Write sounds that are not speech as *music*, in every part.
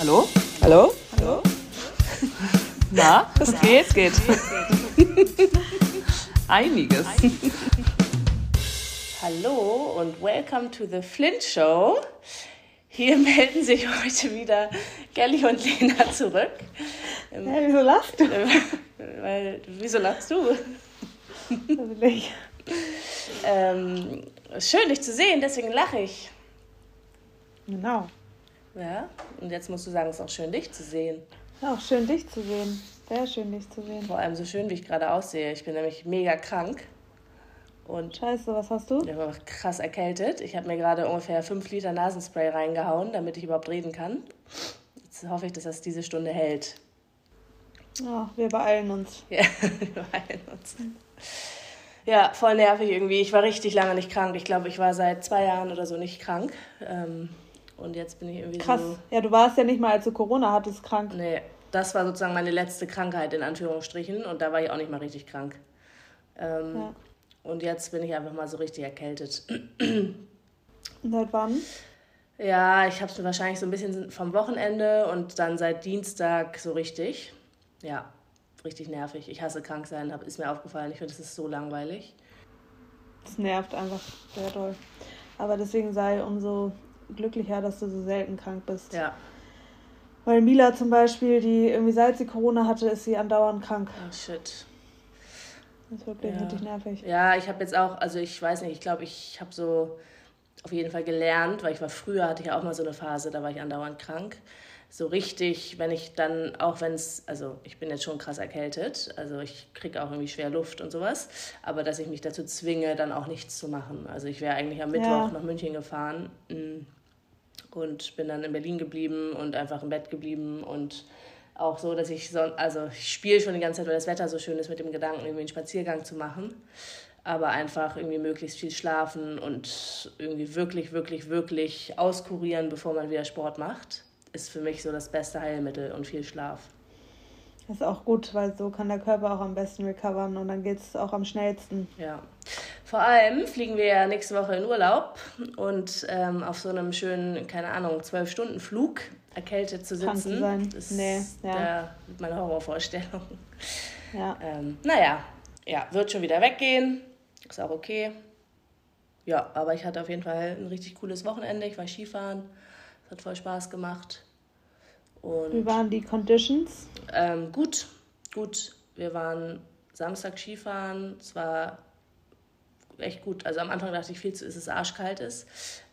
Hallo? Hallo? Hallo? Na, *laughs* es geht, es geht. *laughs* Einiges. Hallo und welcome to the Flint Show. Hier *laughs* melden sich heute wieder Kelly und Lena zurück. Ja, wieso lachst du? Weil, wieso lachst du? Natürlich. Ähm, schön, dich zu sehen, deswegen lache ich. Genau. Ja, und jetzt musst du sagen, es ist auch schön, dich zu sehen. Ja, auch schön, dich zu sehen. Sehr schön, dich zu sehen. Vor allem so schön, wie ich gerade aussehe. Ich bin nämlich mega krank und Scheiße, was hast du? ich war krass erkältet. Ich habe mir gerade ungefähr 5 Liter Nasenspray reingehauen, damit ich überhaupt reden kann. Jetzt hoffe ich, dass das diese Stunde hält. Ja, wir beeilen uns. *laughs* Ja, wir beeilen uns. Ja, voll nervig irgendwie. Ich war richtig lange nicht krank. Ich glaube, ich war seit zwei Jahren oder so nicht krank. Ähm, und jetzt bin ich irgendwie Krass. so. Ja, du warst ja nicht mal, als du Corona hattest, krank. Nee, das war sozusagen meine letzte Krankheit in Anführungsstrichen und da war ich auch nicht mal richtig krank. Ähm, Ja. Und jetzt bin ich einfach mal so richtig erkältet. Und seit wann? Ja, ich habe es wahrscheinlich so ein bisschen vom Wochenende und dann seit Dienstag so richtig. Ja, richtig nervig. Ich hasse krank sein, hab, ist mir aufgefallen. Ich finde, es ist so langweilig. Das nervt einfach sehr doll. Aber deswegen sei umso glücklicher, dass du so selten krank bist. Ja, Weil Mila zum Beispiel, die irgendwie seit sie Corona hatte, ist sie andauernd krank. oh shit. Das ist wirklich Ja. richtig nervig. Ja, ich habe jetzt auch, also ich weiß nicht, ich glaube, ich habe so auf jeden Fall gelernt, weil ich war früher, hatte ich ja auch mal so eine Phase, da war ich andauernd krank. So richtig, wenn ich dann, auch wenn es, also ich bin jetzt schon krass erkältet, also ich kriege auch irgendwie schwer Luft und sowas, aber dass ich mich dazu zwinge, dann auch nichts zu machen. Also ich wäre eigentlich am Mittwoch Ja. nach München gefahren mm, und bin dann in Berlin geblieben und einfach im Bett geblieben und auch so, dass ich so, also ich spiele schon die ganze Zeit, weil das Wetter so schön ist, mit dem Gedanken, irgendwie einen Spaziergang zu machen. Aber einfach irgendwie möglichst viel schlafen und irgendwie wirklich, wirklich, wirklich auskurieren, bevor man wieder Sport macht, ist für mich so das beste Heilmittel und viel Schlaf. Das ist auch gut, weil so kann der Körper auch am besten recovern und dann geht es auch am schnellsten. Ja. Vor allem fliegen wir ja nächste Woche in Urlaub und ähm, auf so einem schönen, keine Ahnung, zwölf Stunden Flug erkältet zu sitzen, sein. ist Nee, ja. meine Horrorvorstellung. Ja. Ähm, naja, ja, wird schon wieder weggehen. Ist auch okay. Ja, aber ich hatte auf jeden Fall ein richtig cooles Wochenende. Ich war Skifahren. Es hat voll Spaß gemacht. Wie Und waren die Conditions? ähm, gut, gut. Wir waren Samstag Skifahren. Es war echt gut. Also am Anfang dachte ich viel zu, ist es arschkalt ist.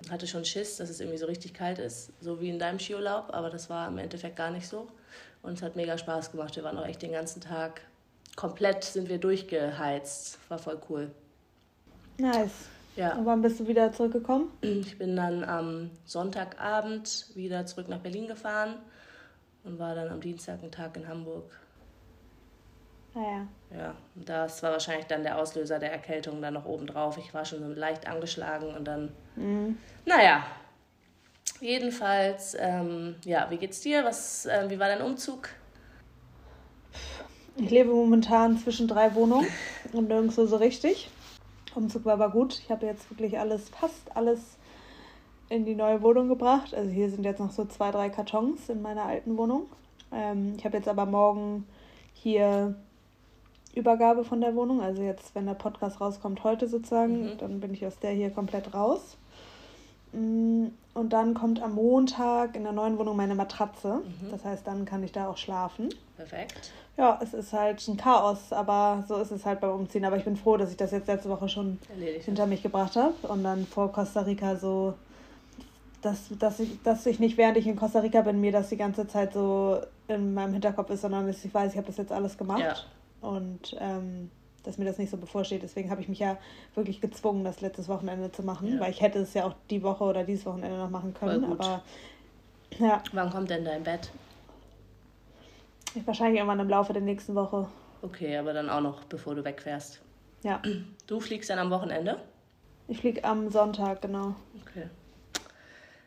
Hatte schon Schiss, dass es irgendwie so richtig kalt ist, so wie in deinem Skiurlaub. Aber das war im Endeffekt gar nicht so. Und es hat mega Spaß gemacht. Wir waren auch echt den ganzen Tag komplett sind wir durchgeheizt. War voll cool. Nice. Ja, Und wann bist du wieder zurückgekommen? ich bin dann am Sonntagabend wieder zurück nach Berlin gefahren und war dann am Dienstag einen Tag in Hamburg. Naja. Ja, und das war wahrscheinlich dann der Auslöser der Erkältung dann noch obendrauf. Ich war schon so leicht angeschlagen und dann, Mhm. naja, jedenfalls, ähm, ja, wie geht's dir? Was, äh, wie war dein Umzug? Ich lebe momentan zwischen drei Wohnungen und nirgendwo so richtig. Umzug war aber gut. Ich habe jetzt wirklich alles, fast alles in die neue Wohnung gebracht. Also hier sind jetzt noch so zwei, drei Kartons in meiner alten Wohnung. Ähm, ich habe jetzt aber morgen hier Übergabe von der Wohnung. Also jetzt, wenn der Podcast rauskommt, heute sozusagen, Mhm. dann bin ich aus der hier komplett raus. Mm, Und dann kommt am Montag in der neuen Wohnung meine Matratze. Mhm. Das heißt, dann kann ich da auch schlafen. Perfekt. Ja, es ist halt ein Chaos, aber so ist es halt beim Umziehen. Aber ich bin froh, dass ich das jetzt letzte Woche schon Erledigt. hinter mich gebracht habe und dann vor Costa Rica so, dass, dass, ich, dass ich nicht, während ich in Costa Rica bin, mir das die ganze Zeit so in meinem Hinterkopf ist, sondern dass ich weiß, ich habe das jetzt alles gemacht Ja. Und ähm, dass mir das nicht so bevorsteht. Deswegen habe ich mich ja wirklich gezwungen, das letztes Wochenende zu machen, Ja. weil ich hätte es ja auch die Woche oder dieses Wochenende noch machen können. Aber ja, Wann kommt denn dein Bett? ich wahrscheinlich irgendwann im Laufe der nächsten Woche. Okay, aber dann auch noch, bevor du wegfährst. Ja, Du fliegst dann am Wochenende? ich fliege am Sonntag, genau. Okay.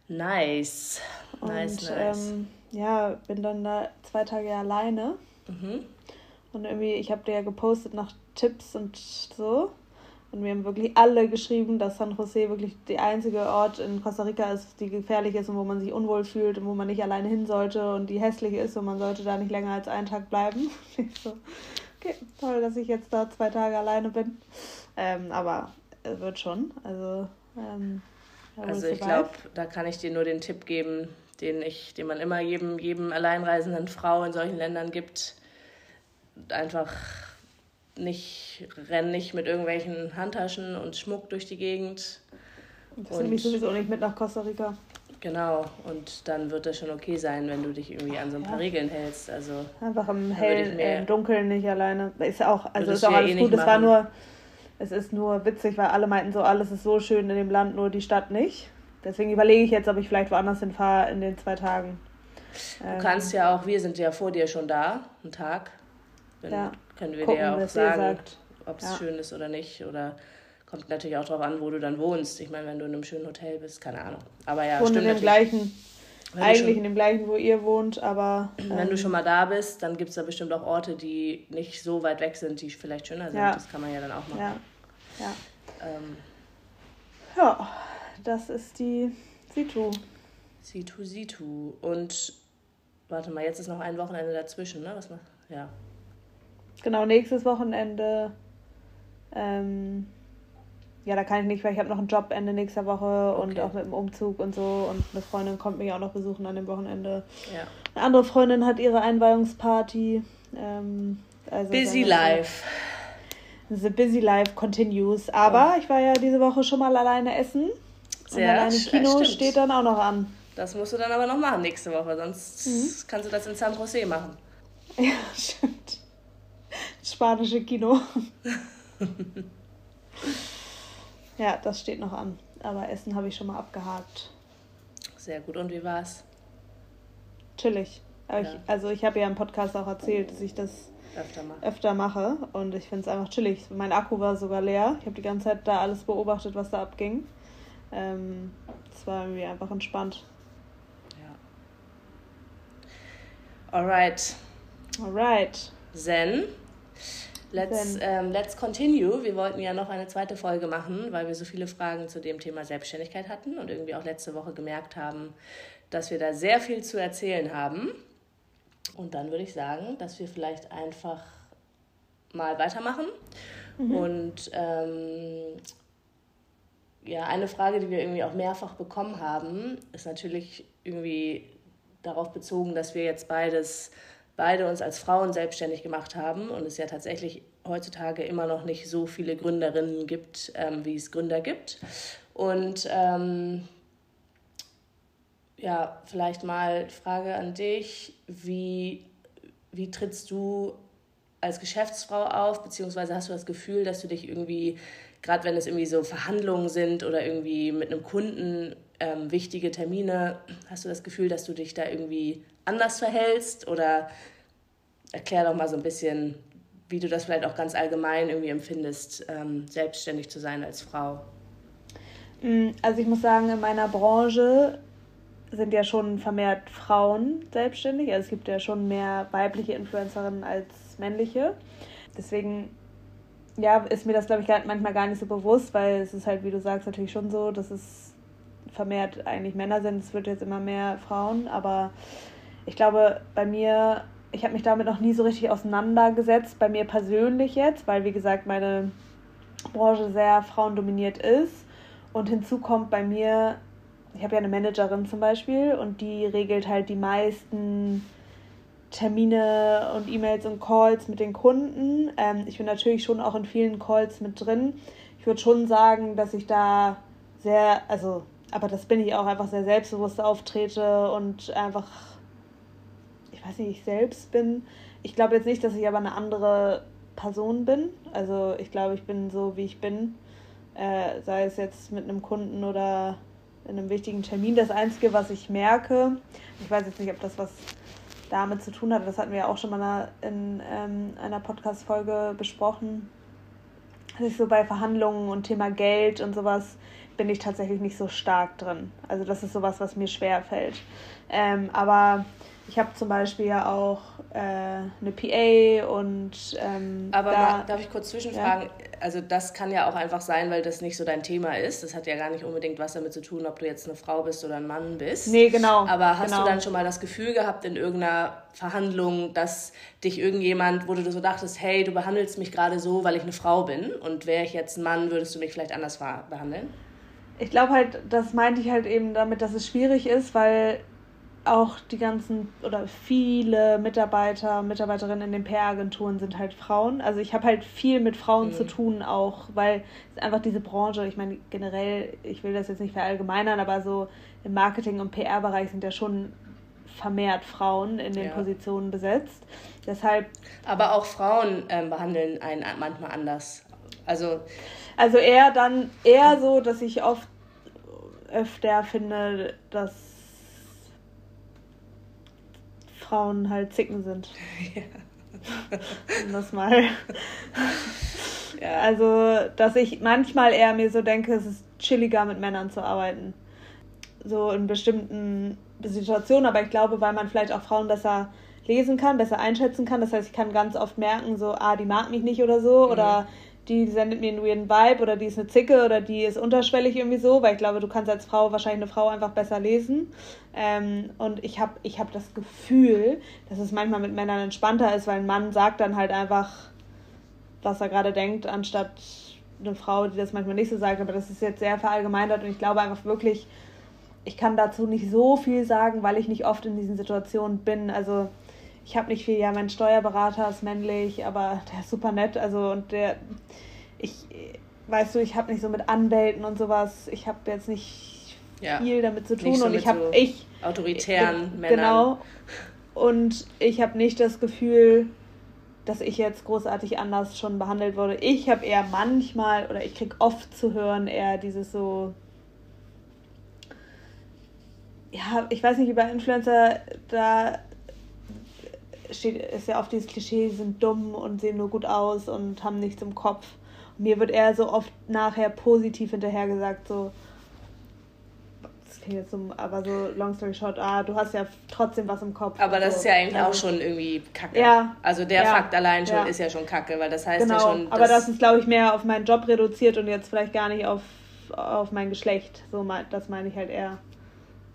Nice. Und Nice, nice. Ähm, ja, bin dann da zwei Tage alleine. mhm. Und irgendwie, ich habe dir ja gepostet nach Tipps und so. Und wir haben wirklich alle geschrieben, dass San Jose wirklich der einzige Ort in Costa Rica ist, die gefährlich ist und wo man sich unwohl fühlt und wo man nicht alleine hin sollte und die hässlich ist und man sollte da nicht länger als einen Tag bleiben. *laughs* so, okay, toll, dass ich jetzt da zwei Tage alleine bin. Ähm, aber es wird schon. Also, ähm, also ich glaube, da kann ich dir nur den Tipp geben, den ich, den man immer jedem, jedem alleinreisenden Frau in solchen Ländern gibt. Einfach nicht, renn nicht mit irgendwelchen Handtaschen und Schmuck durch die Gegend. Das nehme ich sowieso nicht mit nach Costa Rica. Genau, und dann wird das schon okay sein, wenn du dich irgendwie an so ein paar ja. Regeln hältst. Also einfach im hellen, im Dunkeln nicht alleine. Ist auch, also ist auch alles eh gut. Es war nur, es ist nur witzig, weil alle meinten so, alles ist so schön in dem Land, nur die Stadt nicht. Deswegen überlege ich jetzt, ob ich vielleicht woanders hinfahre in den zwei Tagen. Du ähm, kannst ja auch, wir sind ja vor dir schon da, einen Tag. Wenn, ja können wir Gucken, dir auch sagen, ob es ja. schön ist oder nicht. Oder kommt natürlich auch darauf an, wo du dann wohnst. Ich meine, wenn du in einem schönen Hotel bist, keine Ahnung. Aber ja, stimmt in dem gleichen, eigentlich schon, in dem gleichen, wo ihr wohnt, aber. Ähm, wenn du ähm, schon mal da bist, dann gibt es da bestimmt auch Orte, die nicht so weit weg sind, die vielleicht schöner sind. Ja. Das kann man ja dann auch machen. Ja, ja. Ähm, ja das ist die Situ. Situ, Situ. Und warte mal, jetzt ist noch ein Wochenende dazwischen, ne? Was? Ja. Genau, nächstes Wochenende. Ähm, ja, da kann ich nicht, weil ich habe noch einen Job Ende nächster Woche okay. und auch mit dem Umzug und so. Und eine Freundin kommt mich auch noch besuchen an dem Wochenende. Ja. Eine andere Freundin hat ihre Einweihungsparty. Ähm, also busy life. The busy life continues. Aber oh. ich war ja diese Woche schon mal alleine essen. Sehr und alleine Kino stimmt. steht dann auch noch an. Das musst du dann aber noch machen nächste Woche, sonst mhm. kannst du das in San Jose machen. *laughs* Ja, stimmt spanische Kino. *laughs* ja, das steht noch an. Aber Essen habe ich schon mal abgehakt. Sehr gut. Und wie war's? Chillig. Ja. Ich, also ich habe ja im Podcast auch erzählt, dass ich das öfter mache. Öfter mache. Und ich finde es einfach chillig. Mein Akku war sogar leer. Ich habe die ganze Zeit da alles beobachtet, was da abging. Ähm, es war irgendwie einfach entspannt. Ja. Alright. Alright. Zen. Let's, ähm, let's continue. Wir wollten ja noch eine zweite Folge machen, weil wir so viele Fragen zu dem Thema Selbstständigkeit hatten und irgendwie auch letzte Woche gemerkt haben, dass wir da sehr viel zu erzählen haben. Und dann würde ich sagen, dass wir vielleicht einfach mal weitermachen. Mhm. Und ähm, ja, eine Frage, die wir irgendwie auch mehrfach bekommen haben, ist natürlich irgendwie darauf bezogen, dass wir jetzt beides beide uns als Frauen selbstständig gemacht haben und es ja tatsächlich heutzutage immer noch nicht so viele Gründerinnen gibt, ähm, wie es Gründer gibt. Und ähm, ja, vielleicht mal Frage an dich, wie, wie trittst du als Geschäftsfrau auf, beziehungsweise hast du das Gefühl, dass du dich irgendwie, gerade wenn es irgendwie so Verhandlungen sind oder irgendwie mit einem Kunden ähm, wichtige Termine, hast du das Gefühl, dass du dich da irgendwie anders verhältst oder erklär doch mal so ein bisschen, wie du das vielleicht auch ganz allgemein irgendwie empfindest, ähm, selbstständig zu sein als Frau. Mm, also ich muss sagen, in meiner Branche sind ja schon vermehrt Frauen selbstständig. Also es gibt ja schon mehr weibliche Influencerinnen als männliche. Deswegen ja, ist mir das, glaube ich, manchmal gar nicht so bewusst, weil es ist halt, wie du sagst, natürlich schon so, dass es vermehrt eigentlich Männer sind. Es wird jetzt immer mehr Frauen, aber ich glaube, bei mir ich habe mich damit noch nie so richtig auseinandergesetzt, bei mir persönlich jetzt, weil wie gesagt meine Branche sehr frauendominiert ist. Und hinzu kommt bei mir, ich habe ja eine Managerin zum Beispiel und die regelt halt die meisten Termine und E-Mails und Calls mit den Kunden. Ähm, ich bin natürlich schon auch in vielen Calls mit drin. Ich würde schon sagen, dass ich da sehr, also, aber das bin ich auch einfach sehr selbstbewusst auftrete und einfach ich weiß nicht, ich selbst bin. Ich glaube jetzt nicht, dass ich aber eine andere Person bin. Also ich glaube, ich bin so, wie ich bin. Äh, sei es jetzt mit einem Kunden oder in einem wichtigen Termin. Das Einzige, was ich merke, ich weiß jetzt nicht, ob das was damit zu tun hat, das hatten wir ja auch schon mal in ähm, einer Podcast-Folge besprochen, dass ich so bei Verhandlungen und Thema Geld und sowas bin ich tatsächlich nicht so stark drin. Also das ist sowas, was mir schwer fällt. Ähm, aber ich habe zum Beispiel ja auch äh, eine PA und. Ähm, Aber da, mal, darf ich kurz zwischenfragen? Ja. Also, das kann ja auch einfach sein, weil das nicht so dein Thema ist. Das hat ja gar nicht unbedingt was damit zu tun, ob du jetzt eine Frau bist oder ein Mann bist. Nee, genau. Aber hast genau. du dann schon mal das Gefühl gehabt in irgendeiner Verhandlung, dass dich irgendjemand, wo du so dachtest, hey, du behandelst mich gerade so, weil ich eine Frau bin und wäre ich jetzt ein Mann, würdest du mich vielleicht anders behandeln? Ich glaube halt, das meinte ich halt eben damit, dass es schwierig ist, weil auch die ganzen oder viele Mitarbeiter, Mitarbeiterinnen in den PR-Agenturen sind halt Frauen. Also ich habe halt viel mit Frauen mhm. zu tun auch, weil es einfach diese Branche, ich meine generell, ich will das jetzt nicht verallgemeinern, aber so im Marketing- und PR-Bereich sind ja schon vermehrt Frauen in den ja. Positionen besetzt. Deshalb. Aber auch Frauen ähm, behandeln einen manchmal anders. Also. Also eher dann eher so, dass ich oft öfter finde, dass Frauen halt zicken sind. *laughs* Ja. um das mal. *laughs* Ja. Also, dass ich manchmal eher mir so denke, es ist chilliger mit Männern zu arbeiten. So in bestimmten Situationen, aber ich glaube, weil man vielleicht auch Frauen besser lesen kann, besser einschätzen kann. Das heißt, ich kann ganz oft merken, so, ah, die mag mich nicht oder so, mhm. oder die sendet mir einen weirden Vibe oder die ist eine Zicke oder die ist unterschwellig irgendwie so, weil ich glaube, du kannst als Frau wahrscheinlich eine Frau einfach besser lesen. Ähm, und ich habe ich hab das Gefühl, dass es manchmal mit Männern entspannter ist, weil ein Mann sagt dann halt einfach, was er gerade denkt, anstatt eine Frau, die das manchmal nicht so sagt. Aber das ist jetzt sehr verallgemeinert und ich glaube einfach wirklich, ich kann dazu nicht so viel sagen, weil ich nicht oft in diesen Situationen bin. Also ich habe nicht viel, ja, mein Steuerberater ist männlich, aber der ist super nett, also und der, ich, weißt du, ich habe nicht so mit Anwälten und sowas, ich habe jetzt nicht ja, viel damit zu tun so und ich habe, so ich, autoritären äh, Männern. Genau, und ich habe nicht das Gefühl, dass ich jetzt großartig anders schon behandelt wurde. Ich habe eher manchmal, oder ich kriege oft zu hören, eher dieses so, ja, ich weiß nicht, über Influencer, da steht, ist ja oft dieses Klischee, sie sind dumm und sehen nur gut aus und haben nichts im Kopf. Und mir wird eher so oft nachher positiv hinterher gesagt, so, das klingt jetzt so, aber so long story short, ah, du hast ja trotzdem was im Kopf. Aber das so. ist ja eigentlich also, auch schon irgendwie kacke. Ja. Also der ja, Fakt allein schon ja. ist ja schon kacke, weil das heißt genau, ja schon. Aber das ist, glaube ich, mehr auf meinen Job reduziert und jetzt vielleicht gar nicht auf, auf mein Geschlecht. So, das meine ich halt eher.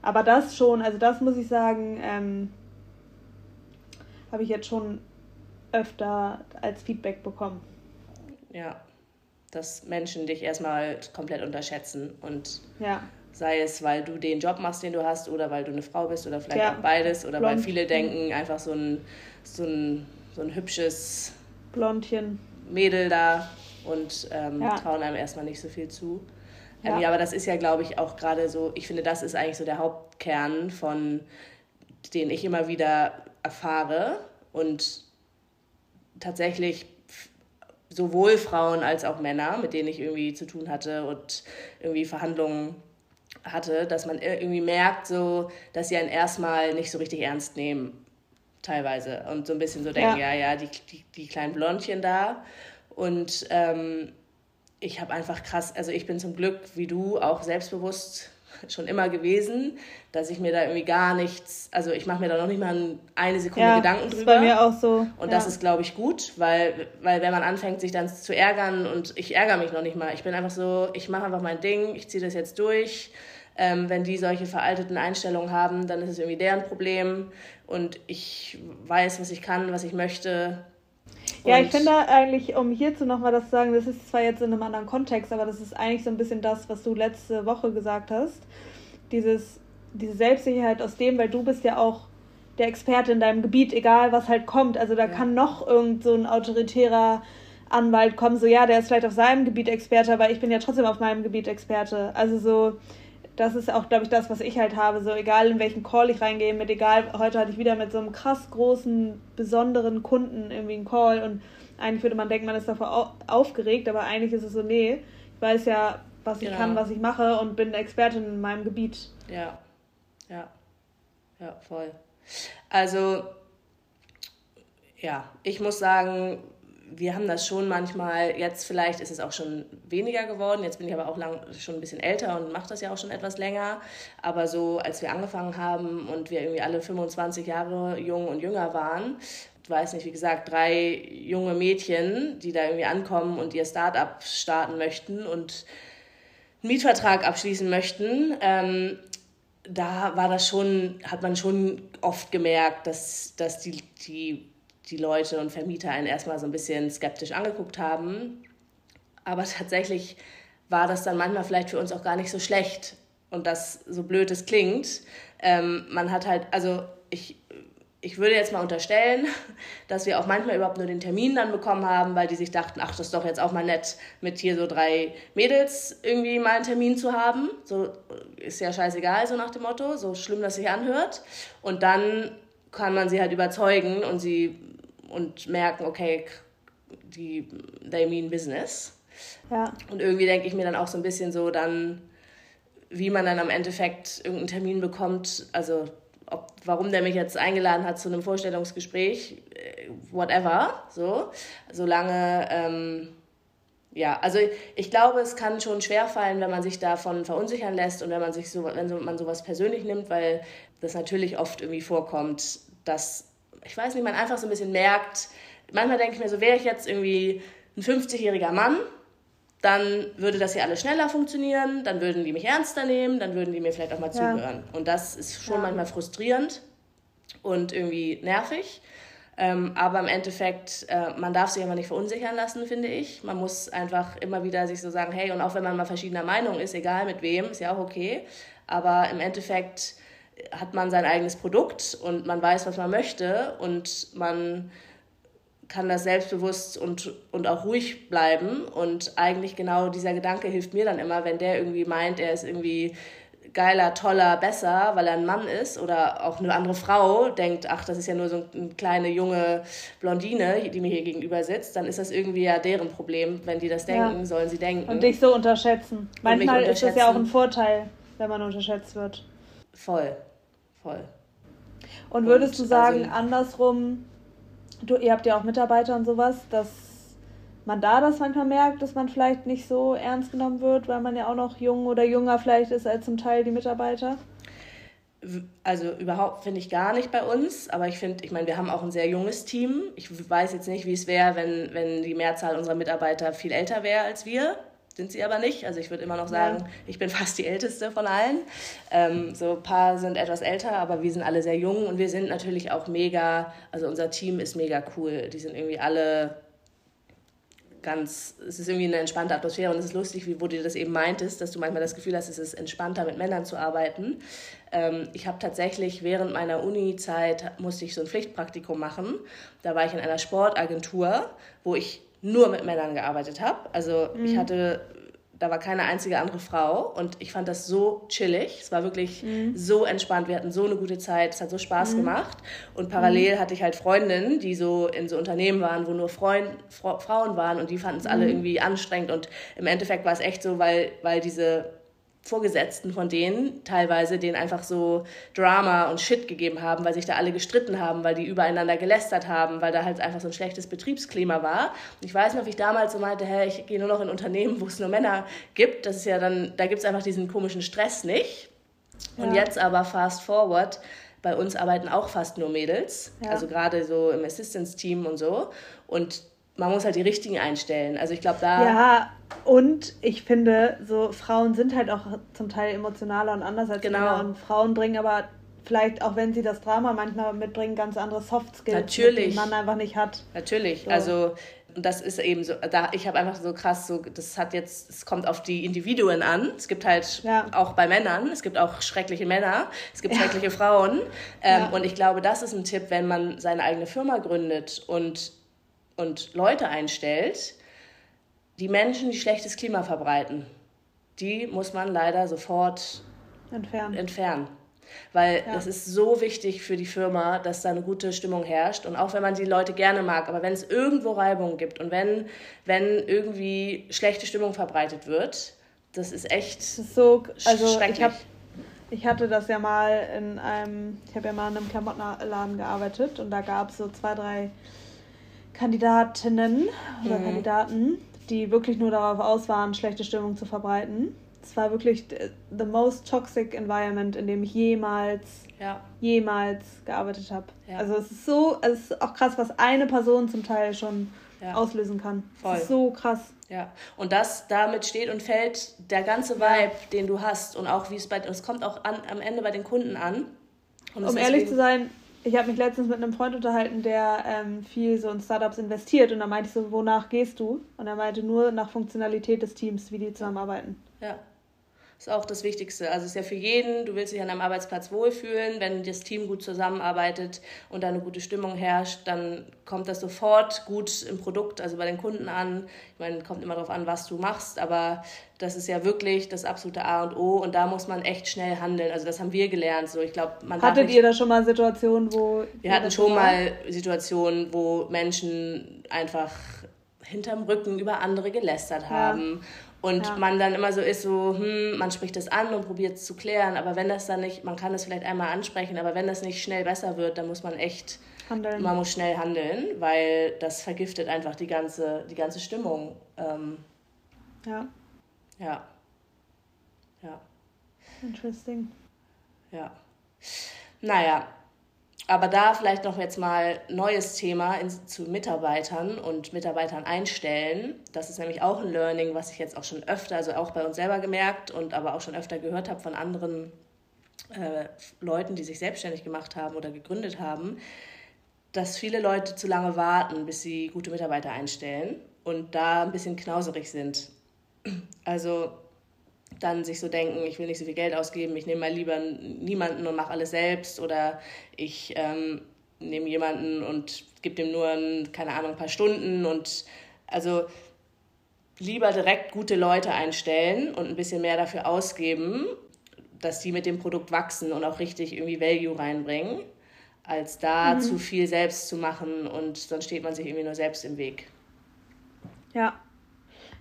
Aber das schon, also das muss ich sagen, ähm, habe ich jetzt schon öfter als Feedback bekommen. Ja, dass Menschen dich erstmal komplett unterschätzen und ja. sei es, weil du den Job machst, den du hast, oder weil du eine Frau bist, oder vielleicht ja. auch beides, oder Blond. weil viele denken, einfach so ein, so ein, so ein hübsches Blondchen Mädel da und ähm, ja. trauen einem erstmal nicht so viel zu. Ähm, ja, aber das ist ja, glaube ich, auch gerade so, ich finde, das ist eigentlich so der Hauptkern von den ich immer wieder erfahre und tatsächlich sowohl Frauen als auch Männer, mit denen ich irgendwie zu tun hatte und irgendwie Verhandlungen hatte, dass man irgendwie merkt, so, dass sie einen erstmal nicht so richtig ernst nehmen, teilweise. Und so ein bisschen so denken, ja, ja, ja die, die, die kleinen Blondchen da. Und ähm, ich habe einfach krass, also ich bin zum Glück, wie du, auch selbstbewusst *laughs* schon immer gewesen, dass ich mir da irgendwie gar nichts, also ich mache mir da noch nicht mal eine Sekunde ja, Gedanken drüber. Ist bei mir auch so. Und ja. das ist, glaube ich, gut, weil, weil wenn man anfängt, sich dann zu ärgern und ich ärgere mich noch nicht mal, ich bin einfach so, ich mache einfach mein Ding, ich ziehe das jetzt durch. Ähm, wenn die solche veralteten Einstellungen haben, dann ist es irgendwie deren Problem und ich weiß, was ich kann, was ich möchte. Ja, ich finde eigentlich, um hierzu nochmal das zu sagen, das ist zwar jetzt in einem anderen Kontext, aber das ist eigentlich so ein bisschen das, was du letzte Woche gesagt hast. Dieses, diese Selbstsicherheit aus dem, weil du bist ja auch der Experte in deinem Gebiet, egal was halt kommt. Also da ja. kann noch irgend so ein autoritärer Anwalt kommen, so ja, der ist vielleicht auf seinem Gebiet Experte, aber ich bin ja trotzdem auf meinem Gebiet Experte. Also so, das ist auch, glaube ich, das, was ich halt habe. So, egal in welchen Call ich reingehe, mit egal, heute hatte ich wieder mit so einem krass großen, besonderen Kunden irgendwie einen Call und eigentlich würde man denken, man ist davor aufgeregt, aber eigentlich ist es so, nee, ich weiß ja, was ich genau. kann, was ich mache und bin Expertin in meinem Gebiet. Ja, ja, ja, voll. Also, ja, ich muss sagen, wir haben das schon manchmal, jetzt vielleicht ist es auch schon weniger geworden, jetzt bin ich aber auch lang, schon ein bisschen älter und mache das ja auch schon etwas länger. Aber so, als wir angefangen haben und wir irgendwie alle 25 Jahre jung und jünger waren, weiß nicht, wie gesagt, drei junge Mädchen, die da irgendwie ankommen und ihr Start-up starten möchten und einen Mietvertrag abschließen möchten, ähm, da war das schon, hat man schon oft gemerkt, dass, dass die, die die Leute und Vermieter einen erstmal so ein bisschen skeptisch angeguckt haben. Aber *laughs* tatsächlich war das dann manchmal vielleicht für uns auch gar nicht so schlecht. Und das, so blöd es klingt, ähm, man hat halt, also ich, ich würde jetzt mal unterstellen, *laughs* dass wir auch manchmal überhaupt nur den Termin dann bekommen haben, weil die sich dachten, ach, das ist doch jetzt auch mal nett, mit hier so drei Mädels irgendwie mal einen Termin zu haben. So ist ja scheißegal, so nach dem Motto, so schlimm, dass sich anhört. Und dann kann man sie halt überzeugen und sie und merken, okay, die, they mean business. Ja. Und irgendwie denke ich mir dann auch so ein bisschen so dann, wie man dann am Endeffekt irgendeinen Termin bekommt, also ob, warum der mich jetzt eingeladen hat zu einem Vorstellungsgespräch, äh, whatever, so, solange, ähm, ja, also ich glaube, es kann schon schwer fallen, wenn man sich davon verunsichern lässt und wenn man sich so, wenn man sowas persönlich nimmt, weil das natürlich oft irgendwie vorkommt, dass ich weiß nicht, man einfach so ein bisschen merkt, manchmal denke ich mir so, wäre ich jetzt irgendwie ein 50-jähriger Mann, dann würde das hier alles schneller funktionieren, dann würden die mich ernster nehmen, dann würden die mir vielleicht auch mal ja. zuhören. Und das ist schon ja. manchmal frustrierend und irgendwie nervig. Ähm, aber im Endeffekt, äh, man darf sich einfach nicht verunsichern lassen, finde ich. Man muss einfach immer wieder sich so sagen, hey, und auch wenn man mal verschiedener Meinung ist, egal mit wem, ist ja auch okay. Aber im Endeffekt hat man sein eigenes Produkt und man weiß, was man möchte und man kann das selbstbewusst und, und auch ruhig bleiben. Und eigentlich genau dieser Gedanke hilft mir dann immer, wenn der irgendwie meint, er ist irgendwie geiler, toller, besser, weil er ein Mann ist oder auch eine andere Frau denkt, ach, das ist ja nur so eine kleine junge Blondine, die mir hier gegenüber sitzt, dann ist das irgendwie ja deren Problem. Wenn die das denken, ja. sollen sie denken. Und dich so unterschätzen. Manchmal unterschätzen. ist das ja auch ein Vorteil, wenn man unterschätzt wird. Voll, voll. Und würdest und, du sagen, also, andersrum, du, ihr habt ja auch Mitarbeiter und sowas, dass man da das manchmal merkt, dass man vielleicht nicht so ernst genommen wird, weil man ja auch noch jung oder jünger vielleicht ist als zum Teil die Mitarbeiter? Also überhaupt finde ich gar nicht bei uns, aber ich finde, ich meine, wir haben auch ein sehr junges Team. Ich weiß jetzt nicht, wie es wäre, wenn, wenn die Mehrzahl unserer Mitarbeiter viel älter wäre als wir sind sie aber nicht. Also ich würde immer noch sagen, ja. ich bin *laughs* fast die älteste von allen. Ähm, so ein paar sind etwas älter, aber wir sind alle sehr jung und wir sind natürlich auch mega, also unser Team ist mega cool. Die sind irgendwie alle ganz, es ist irgendwie eine entspannte Atmosphäre und es ist lustig, wie wo du das eben meintest, dass du manchmal das Gefühl hast, es ist entspannter mit Männern zu arbeiten. Ähm, ich habe tatsächlich während meiner Uni-Zeit musste ich so ein Pflichtpraktikum machen. Da war ich in einer Sportagentur, wo ich nur mit Männern gearbeitet habe. Also mhm. ich hatte, da war keine einzige andere Frau und ich fand das so chillig. Es war wirklich mhm. so entspannt. Wir hatten so eine gute Zeit. Es hat so Spaß mhm. gemacht. Und parallel mhm. hatte ich halt Freundinnen, die so in so Unternehmen waren, wo nur Freund, Frauen waren und die fanden es alle mhm. irgendwie anstrengend. Und im Endeffekt war es echt so, weil, weil diese Vorgesetzten von denen teilweise denen einfach so Drama und Shit gegeben haben, weil sich da alle gestritten haben, weil die übereinander gelästert haben, weil da halt einfach so ein schlechtes Betriebsklima war. Und ich weiß noch, wie ich damals so meinte, hey, ich gehe nur noch in Unternehmen, wo es nur Männer gibt. Das ist ja dann, da gibt es einfach diesen komischen Stress nicht. Und ja. jetzt aber fast forward, bei uns arbeiten auch fast nur Mädels, ja. also gerade so im Assistance-Team und so. Und man muss halt die richtigen einstellen. Also ich glaube, da. Ja, und ich finde, so Frauen sind halt auch zum Teil emotionaler und anders als genau. Männer. Und Frauen bringen aber vielleicht, auch wenn sie das Drama manchmal mitbringen, ganz andere Soft Skills, Natürlich. die man einfach nicht hat. Natürlich. So. Also das ist eben so, da ich habe einfach so krass so, das hat jetzt, es kommt auf die Individuen an. Es gibt halt ja. auch bei Männern, es gibt auch schreckliche Männer, es gibt ja. schreckliche Frauen. Ähm, ja. Und ich glaube, das ist ein Tipp, wenn man seine eigene Firma gründet und und Leute einstellt, die Menschen, die schlechtes Klima verbreiten, die muss man leider sofort entfernen. entfernen. Weil ja. das ist so wichtig für die Firma, dass da eine gute Stimmung herrscht. Und auch wenn man die Leute gerne mag, aber wenn es irgendwo Reibung gibt und wenn, wenn irgendwie schlechte Stimmung verbreitet wird, das ist echt das ist so, also schrecklich. Ich, hab, ich hatte das ja mal in einem, ich habe ja mal in einem Klamottenladen gearbeitet und da gab es so zwei, drei Kandidatinnen oder mhm. Kandidaten, die wirklich nur darauf aus waren, schlechte Stimmung zu verbreiten. Es war wirklich the most toxic environment, in dem ich jemals, ja. jemals gearbeitet habe. Ja. Also es ist so, es ist auch krass, was eine Person zum Teil schon ja. auslösen kann. Voll. so krass. Ja, und das damit steht und fällt der ganze Vibe, den du hast und auch wie es bei es kommt auch an, am Ende bei den Kunden an. um ehrlich zu sein, ich habe mich letztens mit einem Freund unterhalten, der ähm, viel so in Startups investiert und da meinte ich so, wonach gehst du? Und er meinte nur nach Funktionalität des Teams, wie die zusammenarbeiten. Ja ist auch das Wichtigste. Also es ist ja für jeden, du willst dich an deinem Arbeitsplatz wohlfühlen. Wenn das Team gut zusammenarbeitet und da eine gute Stimmung herrscht, dann kommt das sofort gut im Produkt, also bei den Kunden an. Ich meine, kommt immer darauf an, was du machst, aber das ist ja wirklich das absolute A und O und da muss man echt schnell handeln. Also das haben wir gelernt. So, ich glaube, man Hattet ihr da schon mal Situationen, wo... Wir hatten schon mal Situationen, wo Menschen einfach hinterm Rücken über andere gelästert haben. Ja. Und ja. man dann immer so ist, so, hm, man spricht es an und probiert es zu klären, aber wenn das dann nicht, man kann es vielleicht einmal ansprechen, aber wenn das nicht schnell besser wird, dann muss man echt, handeln. man muss schnell handeln, weil das vergiftet einfach die ganze, die ganze Stimmung. Ähm, ja. Ja. Ja. Interesting. Ja. Naja, aber da vielleicht noch jetzt mal neues Thema in, zu Mitarbeitern und Mitarbeitern einstellen. Das ist nämlich auch ein Learning, was ich jetzt auch schon öfter, also auch bei uns selber gemerkt und aber auch schon öfter gehört habe von anderen äh, Leuten, die sich selbstständig gemacht haben oder gegründet haben, dass viele Leute zu lange warten, bis sie gute Mitarbeiter einstellen und da ein bisschen knauserig sind. Also dann sich so denken, ich will nicht so viel Geld ausgeben, ich nehme mal lieber niemanden und mache alles selbst oder ich ähm, nehme jemanden und gebe dem nur, ein, keine Ahnung, ein paar Stunden und also lieber direkt gute Leute einstellen und ein bisschen mehr dafür ausgeben, dass die mit dem Produkt wachsen und auch richtig irgendwie Value reinbringen, als da mhm. zu viel selbst zu machen und sonst steht man sich irgendwie nur selbst im Weg. Ja,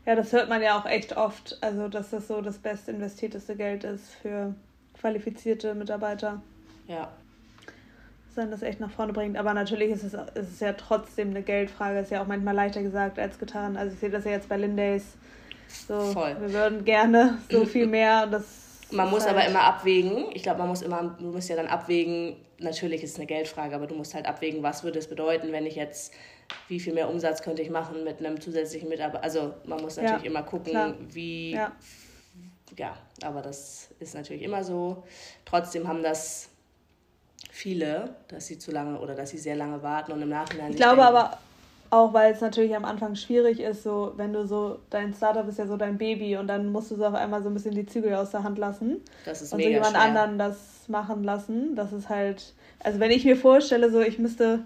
ja, das hört man ja auch echt oft, also dass das so das best investierteste Geld ist für qualifizierte Mitarbeiter. Ja. Dass dann das echt nach vorne bringt. Aber natürlich ist es, ist es ja trotzdem eine Geldfrage, ist ja auch manchmal leichter gesagt als getan. Also ich sehe das ja jetzt bei Lindays. So, Voll. wir würden gerne so viel mehr. Das *laughs* man muss halt aber immer abwägen. Ich glaube, man muss immer, du musst ja dann abwägen, natürlich ist es eine Geldfrage, aber du musst halt abwägen, was würde es bedeuten, wenn ich jetzt wie viel mehr Umsatz könnte ich machen mit einem zusätzlichen Mitarbeiter. Also man muss natürlich ja, immer gucken, klar. wie. Ja. ja, aber das ist natürlich immer so. Trotzdem haben das viele, dass sie zu lange oder dass sie sehr lange warten und im Nachhinein. Ich glaube denken, aber auch, weil es natürlich am Anfang schwierig ist, so wenn du so, dein Startup ist ja so dein Baby und dann musst du so auf einmal so ein bisschen die Zügel aus der Hand lassen. Das ist und so jemand schwer. anderen das machen lassen. Das ist halt, also wenn ich mir vorstelle, so ich müsste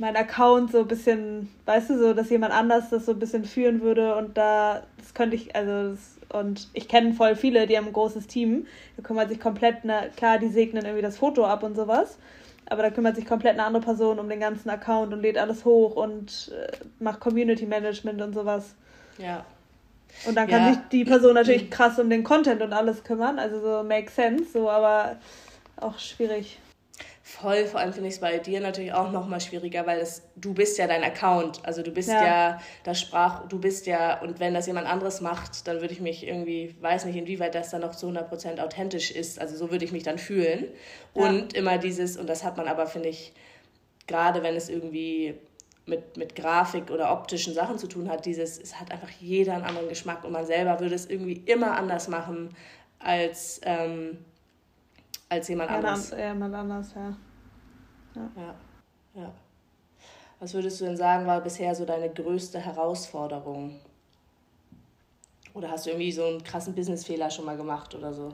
mein Account so ein bisschen, weißt du, so, dass jemand anders das so ein bisschen führen würde und da, das könnte ich, also, das, und ich kenne voll viele, die haben ein großes Team, da kümmert sich komplett, eine, klar, die segnen irgendwie das Foto ab und sowas, aber da kümmert sich komplett eine andere Person um den ganzen Account und lädt alles hoch und äh, macht Community Management und sowas. Ja. Und dann kann ja. sich die Person natürlich *clears throat* krass um den Content und alles kümmern, also so makes sense, so, aber auch schwierig. Voll, vor allem finde ich es bei dir natürlich auch noch mal schwieriger, weil das, du bist ja dein Account. Also du bist ja. ja das Sprach, du bist ja, und wenn das jemand anderes macht, dann würde ich mich irgendwie, weiß nicht, inwieweit das dann noch zu 100% authentisch ist. Also so würde ich mich dann fühlen. Ja. Und immer dieses, und das hat man aber, finde ich, gerade wenn es irgendwie mit, mit Grafik oder optischen Sachen zu tun hat, dieses, es hat einfach jeder einen anderen Geschmack und man selber würde es irgendwie immer anders machen als... Ähm, als jemand anderes. Ja, jemand anders, ja. Ja. Ja. Ja. Was würdest du denn sagen, war bisher so deine größte Herausforderung? Oder hast du irgendwie so einen krassen Businessfehler schon mal gemacht oder so?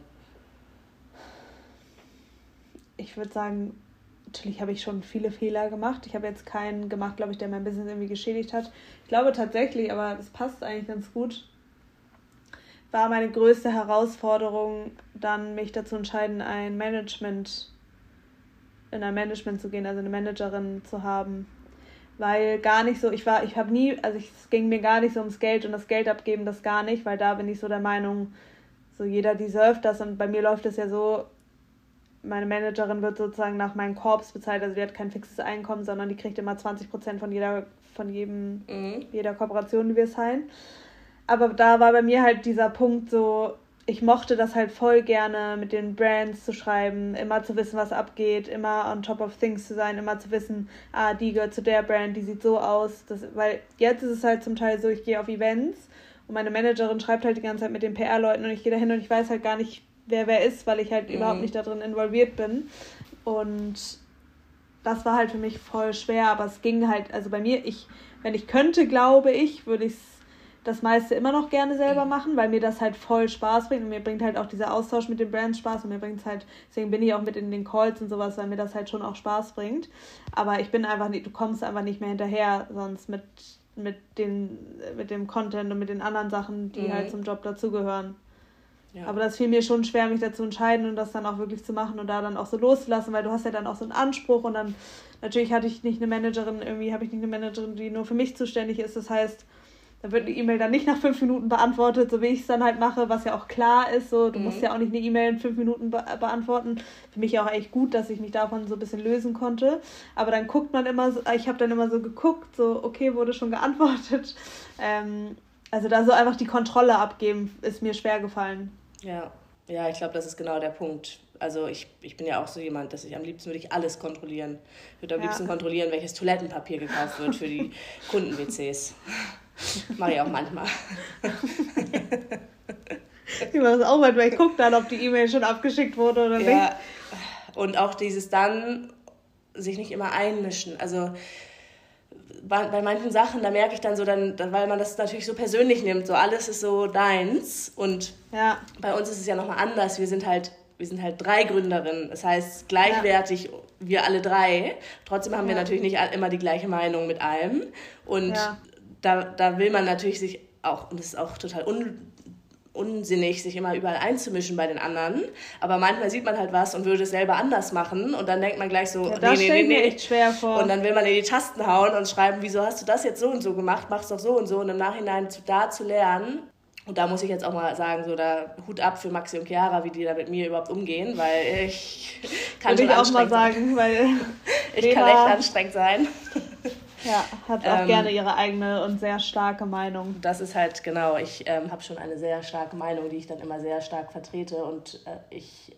Ich würde sagen, natürlich habe ich schon viele Fehler gemacht. Ich habe jetzt keinen gemacht, glaube ich, der mein Business irgendwie geschädigt hat. Ich glaube tatsächlich, aber das passt eigentlich ganz gut, war meine größte Herausforderung, dann mich dazu entscheiden, ein Management, in ein Management zu gehen, also eine Managerin zu haben. Weil gar nicht so, ich war, ich habe nie, also ich, es ging mir gar nicht so ums Geld und das Geld abgeben, das gar nicht, weil da bin ich so der Meinung, so jeder deserve das und bei mir läuft es ja so, meine Managerin wird sozusagen nach meinen Korps bezahlt, also die hat kein fixes Einkommen, sondern die kriegt immer 20% von jeder, von jedem, mhm. jeder Kooperation, die wir signen. Aber da war bei mir halt dieser Punkt so, ich mochte das halt voll gerne, mit den Brands zu schreiben, immer zu wissen, was abgeht, immer on top of things zu sein, immer zu wissen, ah, die gehört zu der Brand, die sieht so aus. Das, weil jetzt ist es halt zum Teil so, ich gehe auf Events und meine Managerin schreibt halt die ganze Zeit mit den PR-Leuten und ich gehe dahin und ich weiß halt gar nicht, wer wer ist, weil ich halt mhm. überhaupt nicht darin involviert bin. Und das war halt für mich voll schwer, aber es ging halt, also bei mir, ich, wenn ich könnte, glaube ich, würde ich es das meiste immer noch gerne selber machen, weil mir das halt voll Spaß bringt und mir bringt halt auch dieser Austausch mit den Brands Spaß und mir bringt es halt, deswegen bin ich auch mit in den Calls und sowas, weil mir das halt schon auch Spaß bringt. Aber ich bin einfach nicht, du kommst einfach nicht mehr hinterher, sonst mit, mit, den, mit dem Content und mit den anderen Sachen, die mhm. halt zum Job dazugehören. Ja. Aber das fiel mir schon schwer, mich dazu entscheiden und das dann auch wirklich zu machen und da dann auch so loszulassen, weil du hast ja dann auch so einen Anspruch und dann natürlich hatte ich nicht eine Managerin, irgendwie habe ich nicht eine Managerin, die nur für mich zuständig ist. Das heißt, da wird eine E-Mail dann nicht nach fünf Minuten beantwortet, so wie ich es dann halt mache, was ja auch klar ist. So, du mhm. musst ja auch nicht eine E-Mail in fünf Minuten be beantworten. Für mich auch echt gut, dass ich mich davon so ein bisschen lösen konnte. Aber dann guckt man immer so, ich habe dann immer so geguckt, so, okay, wurde schon geantwortet. *laughs* Ähm, also da so einfach die Kontrolle abgeben, ist mir schwer gefallen. Ja, ja, ich glaube, das ist genau der Punkt. Also ich, ich bin ja auch so jemand, dass ich am liebsten würde ich alles kontrollieren. Ich würde am ja. liebsten kontrollieren, welches Toilettenpapier gekauft wird für die *laughs* Kunden-WCs. Mache ich auch manchmal. *laughs* ich mache es auch manchmal. Ich gucke dann, ob die E-Mail schon abgeschickt wurde oder ja. nicht. Und auch dieses dann sich nicht immer einmischen. Also bei, bei manchen Sachen, da merke ich dann so, dann, weil man das natürlich so persönlich nimmt, so alles ist so deins. Und ja. bei uns ist es ja nochmal anders. Wir sind halt wir sind halt drei Gründerinnen. Das heißt, gleichwertig ja. wir alle drei. Trotzdem haben ja. wir natürlich nicht immer die gleiche Meinung mit allem. Und da, da will man natürlich sich auch, und das ist auch total un, unsinnig, sich immer überall einzumischen bei den anderen. Aber manchmal sieht man halt was und würde es selber anders machen und dann denkt man gleich so, ja, das nee, nee, nee, nee. echt schwer vor. Und dann will man in die Tasten hauen und schreiben, wieso hast du das jetzt so und so gemacht, machst doch so und so und im Nachhinein da zu lernen. Und da muss ich jetzt auch mal sagen, so da Hut ab für Maxi und Chiara, wie die da mit mir überhaupt umgehen, weil ich *laughs* kann Würde schon ich auch mal sagen, weil *laughs* ich kann echt anstrengend sein. *laughs* Ja, hat auch ähm, gerne ihre eigene und sehr starke Meinung. Das ist halt genau, ich ähm, habe schon eine sehr starke Meinung, die ich dann immer sehr stark vertrete und äh, ich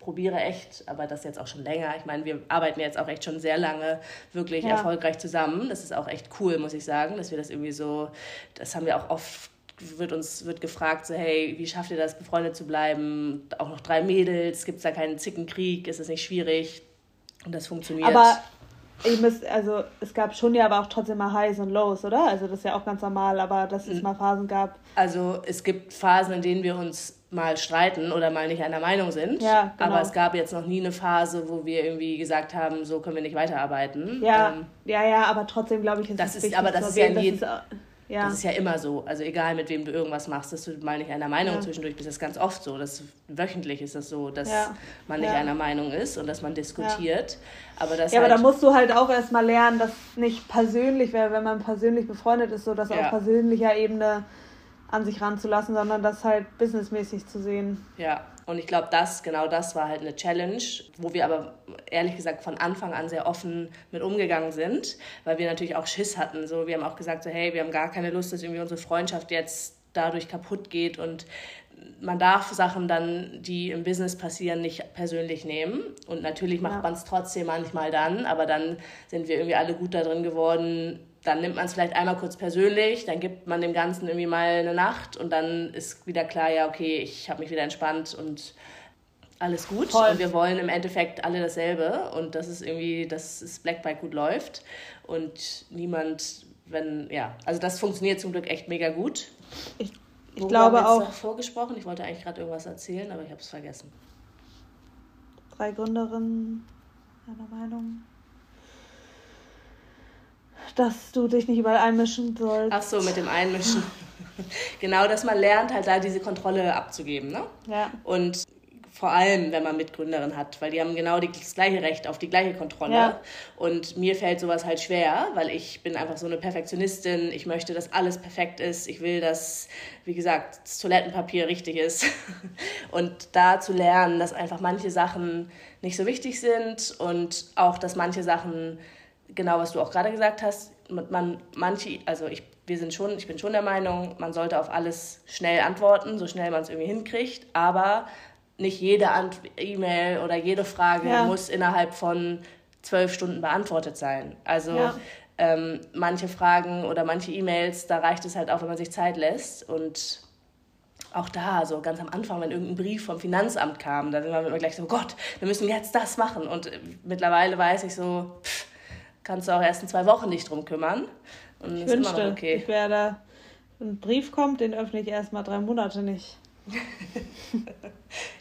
probiere echt, aber das jetzt auch schon länger. Ich meine, wir arbeiten jetzt auch echt schon sehr lange wirklich ja. erfolgreich zusammen. Das ist auch echt cool, muss ich sagen, dass wir das irgendwie so, das haben wir auch oft wird uns wird gefragt, so hey, wie schafft ihr das, befreundet zu bleiben? Auch noch drei Mädels, gibt es da keinen Zickenkrieg? Ist es nicht schwierig? Und das funktioniert. Aber ich muss, also es gab schon ja aber auch trotzdem mal Highs und Lows, oder? Also das ist ja auch ganz normal, aber dass es mhm. mal Phasen gab. Also es gibt Phasen, in denen wir uns mal streiten oder mal nicht einer Meinung sind. Ja, genau. Aber es gab jetzt noch nie eine Phase, wo wir irgendwie gesagt haben, so können wir nicht weiterarbeiten. Ja, ähm, ja, ja, aber trotzdem glaube ich, ist das ist, aber das ist ja in jedem, ja. Das ist ja immer so. Also egal, mit wem du irgendwas machst, dass du mal nicht einer Meinung ja. zwischendurch bist. Das ist ganz oft so. Das, wöchentlich ist das so, dass ja. man nicht einer Meinung ist und dass man diskutiert. Aber das ja, halt aber da musst du halt auch erstmal lernen, dass nicht persönlich wäre, wenn man persönlich befreundet ist, so dass auf persönlicher Ebene an sich ranzulassen, sondern das halt businessmäßig zu sehen. Ja, und ich glaube, das, genau das war halt eine Challenge, wo wir aber ehrlich gesagt von Anfang an sehr offen mit umgegangen sind, weil wir natürlich auch Schiss hatten. So, wir haben auch gesagt, so, hey, wir haben gar keine Lust, dass irgendwie unsere Freundschaft jetzt dadurch kaputt geht und man darf Sachen dann, die im Business passieren, nicht persönlich nehmen. Und natürlich macht ja. man es trotzdem manchmal dann, aber dann sind wir irgendwie alle gut da drin geworden, dann nimmt man es vielleicht einmal kurz persönlich, dann gibt man dem Ganzen irgendwie mal eine Nacht und dann ist wieder klar, ja, okay, ich habe mich wieder entspannt und alles gut. Voll. Und wir wollen im Endeffekt alle dasselbe und das ist irgendwie, dass es Blackbike gut läuft und niemand, wenn, ja, also das funktioniert zum Glück echt mega gut. Ich, ich glaube auch. vorgesprochen, ich wollte eigentlich gerade irgendwas erzählen, aber ich habe es vergessen. Drei Gründerinnen, einer Meinung dass du dich nicht überall einmischen sollst. Ach so, mit dem Einmischen. *laughs* genau, dass man lernt, halt da diese Kontrolle abzugeben. Ne? Ja. Und vor allem, wenn man Mitgründerin hat, weil die haben genau das gleiche Recht auf die gleiche Kontrolle. Ja. Und mir fällt sowas halt schwer, weil ich bin einfach so eine Perfektionistin. Ich möchte, dass alles perfekt ist. Ich will, dass, wie gesagt, das Toilettenpapier richtig ist. *laughs* Und da zu lernen, dass einfach manche Sachen nicht so wichtig sind und auch, dass manche Sachen, genau was du auch gerade gesagt hast, man manche, also ich wir sind schon, ich bin schon der Meinung, man sollte auf alles schnell antworten, so schnell man es irgendwie hinkriegt, aber nicht jede E-Mail oder jede Frage ja. muss innerhalb von zwölf Stunden beantwortet sein. Also ja. ähm, manche Fragen oder manche E-Mails, da reicht es halt auch, wenn man sich Zeit lässt und auch da, so ganz am Anfang, wenn irgendein Brief vom Finanzamt kam, da sind wir immer gleich so, oh Gott, wir müssen jetzt das machen. Und mittlerweile weiß ich so, pff, kannst du auch erst in zwei Wochen nicht drum kümmern. Und ich wünschte, okay. ich wäre da, ein Brief kommt, den öffne ich erst mal drei Monate nicht. *laughs*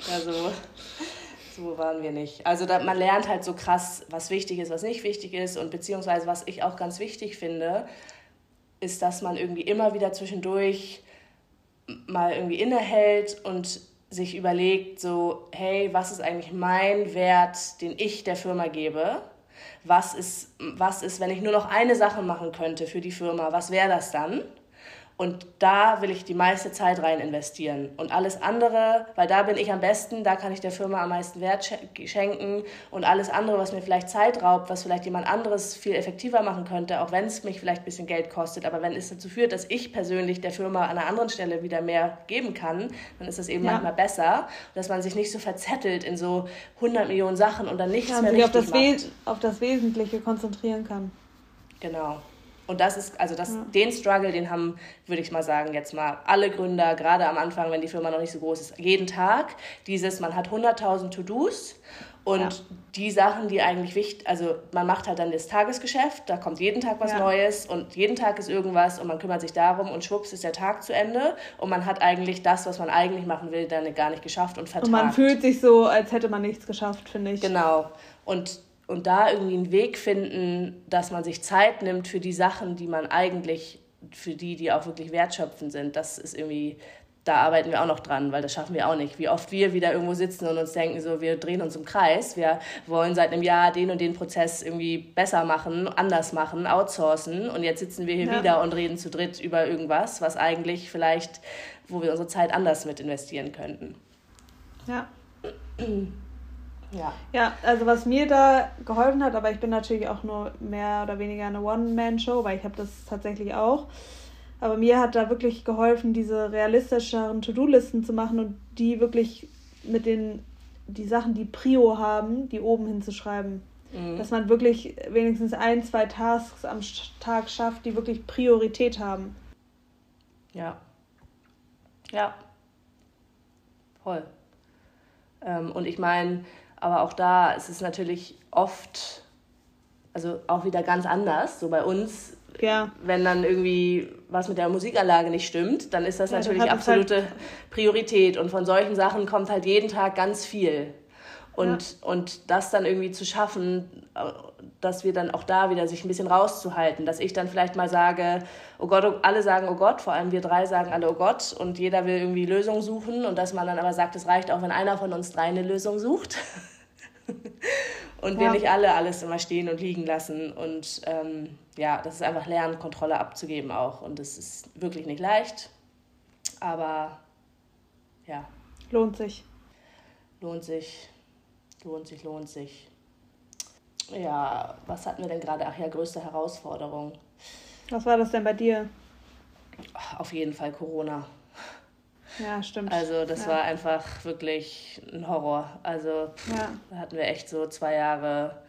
ja, so, so waren wir nicht. Also da, man lernt halt so krass, was wichtig ist, was nicht wichtig ist und beziehungsweise was ich auch ganz wichtig finde, ist, dass man irgendwie immer wieder zwischendurch mal irgendwie innehält und sich überlegt, so, hey, was ist eigentlich mein Wert, den ich der Firma gebe? Was ist, was ist, wenn ich nur noch eine Sache machen könnte für die Firma, was wäre das dann? Und da will ich die meiste Zeit rein investieren. Und alles andere, weil da bin ich am besten, da kann ich der Firma am meisten Wert schenken. Und alles andere, was mir vielleicht Zeit raubt, was vielleicht jemand anderes viel effektiver machen könnte, auch wenn es mich vielleicht ein bisschen Geld kostet, aber wenn es dazu führt, dass ich persönlich der Firma an einer anderen Stelle wieder mehr geben kann, dann ist das eben ja. manchmal besser. Dass man sich nicht so verzettelt in so 100 Millionen Sachen und dann nichts ja, mehr richtig auf das, macht. auf das Wesentliche konzentrieren kann. Genau. Und das ist, also das, ja. den Struggle, den haben, würde ich mal sagen, jetzt mal alle Gründer, gerade am Anfang, wenn die Firma noch nicht so groß ist, jeden Tag. Dieses, man hat 100.000 To-Dos und ja. die Sachen, die eigentlich wichtig, also man macht halt dann das Tagesgeschäft, da kommt jeden Tag was ja. Neues und jeden Tag ist irgendwas und man kümmert sich darum und schwupps ist der Tag zu Ende und man hat eigentlich das, was man eigentlich machen will, dann gar nicht geschafft und vertagt. Und man fühlt sich so, als hätte man nichts geschafft, finde ich. Genau. Und und da irgendwie einen Weg finden, dass man sich Zeit nimmt für die Sachen, die man eigentlich, für die, die auch wirklich wertschöpfend sind. Das ist irgendwie, da arbeiten wir auch noch dran, weil das schaffen wir auch nicht. Wie oft wir wieder irgendwo sitzen und uns denken, so, wir drehen uns im Kreis, wir wollen seit einem Jahr den und den Prozess irgendwie besser machen, anders machen, outsourcen und jetzt sitzen wir hier ja. wieder und reden zu dritt über irgendwas, was eigentlich vielleicht, wo wir unsere Zeit anders mit investieren könnten. Ja. *clears throat* Ja. Ja, also was mir da geholfen hat, aber ich bin natürlich auch nur mehr oder weniger eine One-Man-Show, weil ich habe das tatsächlich auch. Aber mir hat da wirklich geholfen, diese realistischeren To-Do-Listen zu machen und die wirklich mit den die Sachen, die Prio haben, die oben hinzuschreiben. Mhm. Dass man wirklich wenigstens ein, zwei Tasks am Tag schafft, die wirklich Priorität haben. Ja. Ja. Voll. Ähm, und ich meine, aber auch da ist es natürlich oft, also auch wieder ganz anders. So bei uns, ja. wenn dann irgendwie was mit der Musikanlage nicht stimmt, dann ist das ja, natürlich absolute halt Priorität. Und von solchen Sachen kommt halt jeden Tag ganz viel. Und, ja. und das dann irgendwie zu schaffen, dass wir dann auch da wieder sich ein bisschen rauszuhalten, dass ich dann vielleicht mal sage, oh Gott, oh, alle sagen oh Gott, vor allem wir drei sagen alle oh Gott und jeder will irgendwie Lösungen suchen und dass man dann aber sagt, es reicht auch, wenn einer von uns drei eine Lösung sucht *laughs* und ja. wir nicht alle alles immer stehen und liegen lassen und ähm, ja, das ist einfach Lernen, Kontrolle abzugeben auch und das ist wirklich nicht leicht, aber ja. Lohnt sich. Lohnt sich. Lohnt sich, lohnt sich. Ja, was hatten wir denn gerade? Ach ja, größte Herausforderung. Was war das denn bei dir? Auf jeden Fall Corona. Ja, stimmt. Also das ja. war einfach wirklich ein Horror. Also ja. da hatten wir echt so zwei Jahre.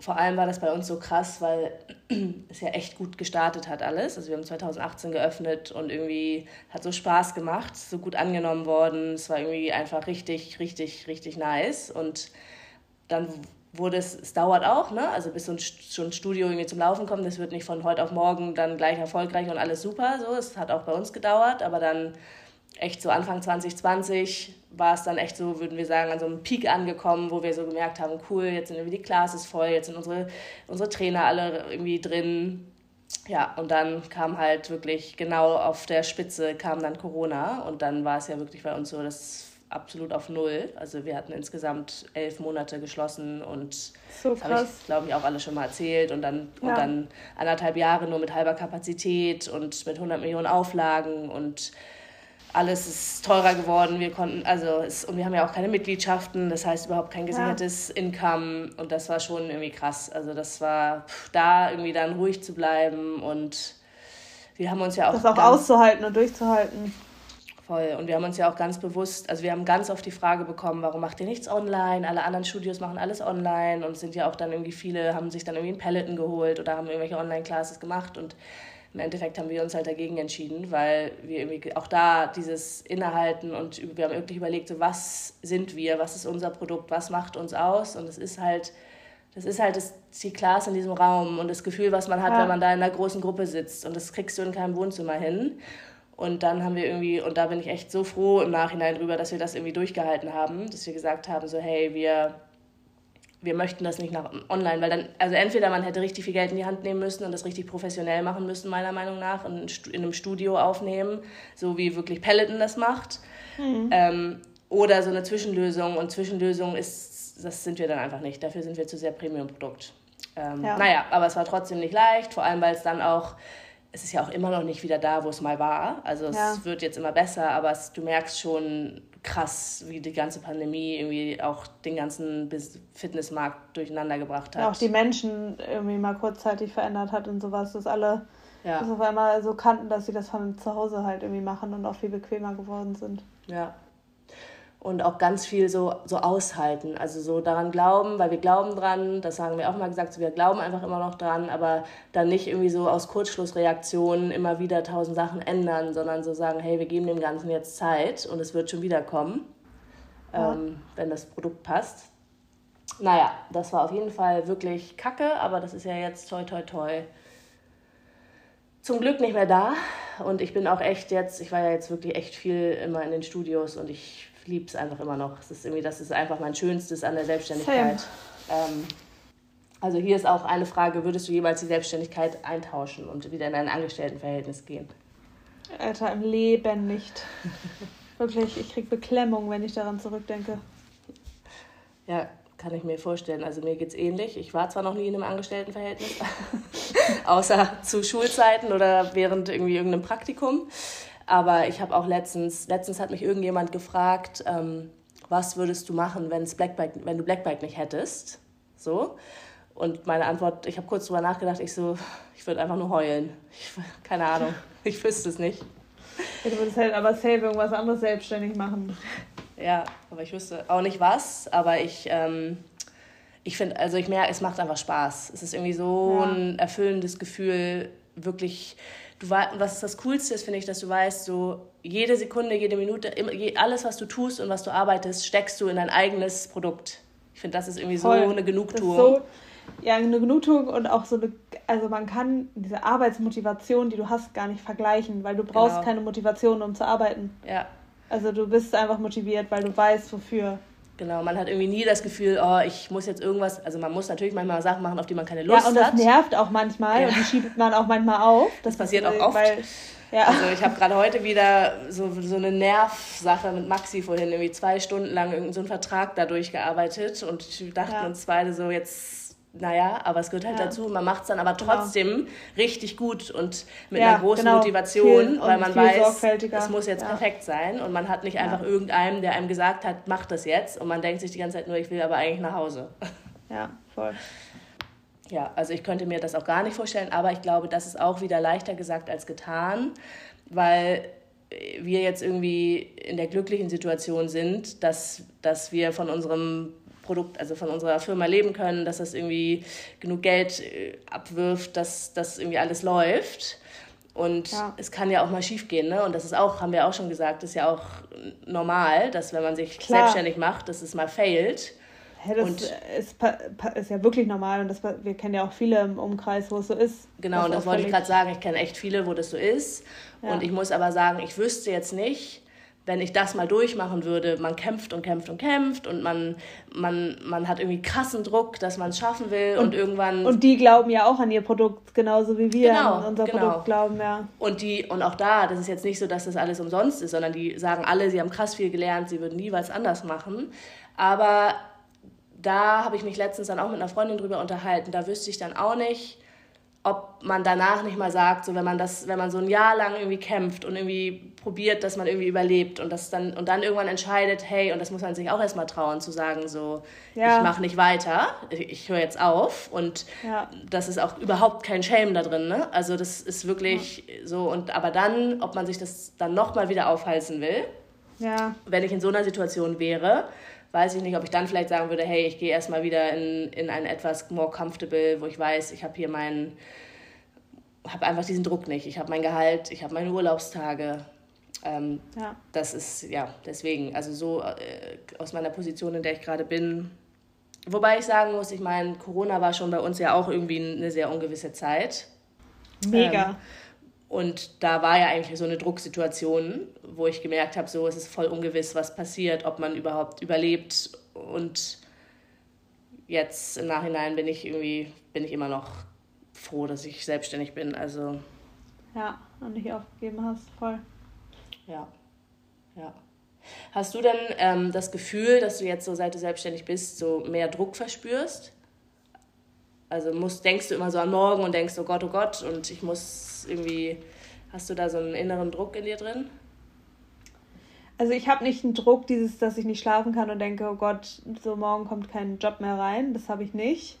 Vor allem war das bei uns so krass, weil *clears throat* es ja echt gut gestartet hat alles. Also wir haben 2018 geöffnet und irgendwie hat so Spaß gemacht, so gut angenommen worden. Es war irgendwie einfach richtig, richtig, richtig nice. Und dann wurde es, es dauert auch, ne? Also bis so ein, Studio irgendwie zum Laufen kommt, das wird nicht von heute auf morgen dann gleich erfolgreich und alles super. So, es hat auch bei uns gedauert, aber dann echt so Anfang 2020 war es dann echt so, würden wir sagen, an so einem Peak angekommen, wo wir so gemerkt haben, cool, jetzt sind irgendwie die Classes voll, jetzt sind unsere, unsere Trainer alle irgendwie drin. Ja, und dann kam halt wirklich genau auf der Spitze kam dann Corona und dann war es ja wirklich bei uns so, dass absolut auf Null. Also wir hatten insgesamt elf Monate geschlossen und so das habe ich, glaube ich, auch alle schon mal erzählt. Und dann, ja. und dann anderthalb Jahre nur mit halber Kapazität und mit 100 Millionen Auflagen und alles ist teurer geworden. Wir konnten, also es, und wir haben ja auch keine Mitgliedschaften, das heißt überhaupt kein gesichertes ja. Income und das war schon irgendwie krass. Also das war pff, da irgendwie dann ruhig zu bleiben und wir haben uns ja auch. Das auch auszuhalten und durchzuhalten. Voll. Und wir haben uns ja auch ganz bewusst, also wir haben ganz oft die Frage bekommen, warum macht ihr nichts online? Alle anderen Studios machen alles online und sind ja auch dann irgendwie viele, haben sich dann irgendwie ein Peloton geholt oder haben irgendwelche Online-Classes gemacht und im Endeffekt haben wir uns halt dagegen entschieden, weil wir irgendwie auch da dieses Innehalten und wir haben wirklich überlegt, so was sind wir, was ist unser Produkt, was macht uns aus und es ist halt, das ist halt das, die Class in diesem Raum und das Gefühl, was man hat, ja. wenn man da in einer großen Gruppe sitzt und das kriegst du in keinem Wohnzimmer hin. Und dann haben wir irgendwie, und da bin ich echt so froh im Nachhinein drüber, dass wir das irgendwie durchgehalten haben, dass wir gesagt haben, so hey, wir wir möchten das nicht nach online, weil dann, also entweder man hätte richtig viel Geld in die Hand nehmen müssen und das richtig professionell machen müssen, meiner Meinung nach, in, in einem Studio aufnehmen, so wie wirklich Peloton das macht. Mhm. Ähm, oder so eine Zwischenlösung und Zwischenlösung ist, das sind wir dann einfach nicht. Dafür sind wir zu sehr Premium-Produkt. Ähm, ja. Naja, aber es war trotzdem nicht leicht, vor allem weil es dann auch es ist ja auch immer noch nicht wieder da, wo es mal war. Also es ja. wird jetzt immer besser, aber es, du merkst schon krass, wie die ganze Pandemie irgendwie auch den ganzen Fitnessmarkt durcheinander gebracht hat. Ja, auch die Menschen irgendwie mal kurzzeitig verändert hat und sowas, dass alle ja. das auf einmal so kannten, dass sie das von zu Hause halt irgendwie machen und auch viel bequemer geworden sind. Ja, und auch ganz viel so, so aushalten. Also so daran glauben, weil wir glauben dran, das haben wir auch mal gesagt, so wir glauben einfach immer noch dran, aber dann nicht irgendwie so aus Kurzschlussreaktionen immer wieder tausend Sachen ändern, sondern so sagen, hey, wir geben dem Ganzen jetzt Zeit und es wird schon wieder kommen, ja. ähm, wenn das Produkt passt. Naja, das war auf jeden Fall wirklich kacke, aber das ist ja jetzt toi toi toi zum Glück nicht mehr da. Und ich bin auch echt jetzt, ich war ja jetzt wirklich echt viel immer in den Studios und ich liebe es einfach immer noch. Es ist irgendwie, das ist einfach mein Schönstes an der Selbstständigkeit. Ähm, also hier ist auch eine Frage, würdest du jemals die Selbstständigkeit eintauschen und wieder in ein Angestelltenverhältnis gehen? Alter, im Leben nicht. *laughs* Wirklich, ich kriege Beklemmung, wenn ich daran zurückdenke. Ja, kann ich mir vorstellen. Also mir geht es ähnlich. Ich war zwar noch nie in einem Angestelltenverhältnis, *laughs* außer zu Schulzeiten oder während irgendwie irgendeinem Praktikum. Aber ich habe auch letztens, letztens hat mich irgendjemand gefragt, ähm, was würdest du machen, wenn's Blackbike, wenn du Blackbike nicht hättest? So. Und meine Antwort, ich habe kurz drüber nachgedacht, ich so, ich würde einfach nur heulen. Ich, keine Ahnung, ich wüsste es nicht. Ja, du würdest halt aber safe irgendwas anderes selbstständig machen. Ja, aber ich wüsste auch nicht was, aber ich, ähm, ich finde, also ich merke, es macht einfach Spaß. Es ist irgendwie so ja. ein erfüllendes Gefühl, wirklich du was das Coolste ist, finde ich, dass du weißt, so jede Sekunde, jede Minute, alles, was du tust und was du arbeitest, steckst du in dein eigenes Produkt. Ich finde, das ist irgendwie Voll. so eine Genugtuung. So, ja, eine Genugtuung und auch so eine, also man kann diese Arbeitsmotivation, die du hast, gar nicht vergleichen, weil du brauchst genau. keine Motivation, um zu arbeiten. Ja. Also du bist einfach motiviert, weil du weißt, wofür. Genau, man hat irgendwie nie das Gefühl, oh, ich muss jetzt irgendwas, also man muss natürlich manchmal Sachen machen, auf die man keine Lust hat. Ja, und das hat. nervt auch manchmal ja. und die schiebt man auch manchmal auf. Das, das passiert auch oft. Weil, ja. Also ich habe gerade heute wieder so, so eine Nervsache mit Maxi vorhin, irgendwie zwei Stunden lang irgendeinen so Vertrag da durchgearbeitet und wir dachten ja. uns beide so, jetzt naja, aber es gehört halt ja. dazu. Man macht es dann aber genau. trotzdem genau. richtig gut und mit ja, einer großen genau. Motivation, weil man weiß, es muss jetzt ja. perfekt sein und man hat nicht einfach irgendeinem, der einem gesagt hat, mach das jetzt und man denkt sich die ganze Zeit nur, ich will aber eigentlich nach Hause. *laughs* Ja, voll. Ja, also ich könnte mir das auch gar nicht vorstellen, aber ich glaube, das ist auch wieder leichter gesagt als getan, weil wir jetzt irgendwie in der glücklichen Situation sind, dass, dass wir von unserem Produkt, also von unserer Firma leben können, dass das irgendwie genug Geld äh, abwirft, dass das irgendwie alles läuft. Und ja. es kann ja auch mal schief gehen, ne? Und das ist auch, haben wir auch schon gesagt, ist ja auch normal, dass wenn man sich Klar. selbstständig macht, dass es mal failt. Ja, das und ist, ist, ja wirklich normal und das, wir kennen ja auch viele im Umkreis, wo es so ist. Genau, und das wollte ich gerade sagen. Ich kenne echt viele, wo das so ist. Ja. Und ich muss aber sagen, ich wüsste jetzt nicht, wenn ich das mal durchmachen würde, man kämpft und kämpft und kämpft und man, man, man hat irgendwie krassen Druck, dass man es schaffen will und, und, irgendwann. Und die glauben ja auch an ihr Produkt, genauso wie wir genau, an unser genau. Produkt glauben, ja. Und die, und auch da, das ist jetzt nicht so, dass das alles umsonst ist, sondern die sagen alle, sie haben krass viel gelernt, sie würden nie was anders machen. Aber da habe ich mich letztens dann auch mit einer Freundin drüber unterhalten. Da wüsste ich dann auch nicht, ob man danach nicht mal sagt, so wenn man das, wenn man so ein Jahr lang irgendwie kämpft und irgendwie probiert, dass man irgendwie überlebt und das dann und dann irgendwann entscheidet, hey, und das muss man sich auch erstmal trauen zu sagen, so ja. ich mache nicht weiter, ich höre jetzt auf und ja. das ist auch überhaupt kein Shame da drin, ne? Also das ist wirklich ja. so und aber dann, ob man sich das dann nochmal wieder aufhalsen will, wenn ich in so einer Situation wäre, weiß ich nicht, ob ich dann vielleicht sagen würde, hey, ich gehe erstmal wieder in, in ein etwas more comfortable, wo ich weiß, ich habe hier meinen, habe einfach diesen Druck nicht. Ich habe mein Gehalt, ich habe meine Urlaubstage. Ähm, ja. Das ist, ja, deswegen, also so äh, aus meiner Position, in der ich gerade bin. Wobei ich sagen muss, ich meine, Corona war schon bei uns ja auch irgendwie eine sehr ungewisse Zeit. Mega. Ähm, und da war ja eigentlich so eine Drucksituation, wo ich gemerkt habe, so es ist voll ungewiss, was passiert, ob man überhaupt überlebt. Und jetzt im Nachhinein bin ich irgendwie, bin ich immer noch froh, dass ich selbstständig bin. Also. Ja, und nicht aufgegeben hast, voll. Ja. Ja. Hast du denn ähm, das Gefühl, dass du jetzt so, seit du selbstständig bist, so mehr Druck verspürst? Also musst, denkst du immer so an morgen und denkst, oh Gott, oh Gott, und ich muss irgendwie, hast du da so einen inneren Druck in dir drin? Also ich habe nicht einen Druck, dieses, dass ich nicht schlafen kann und denke, oh Gott, so morgen kommt kein Job mehr rein. Das habe ich nicht.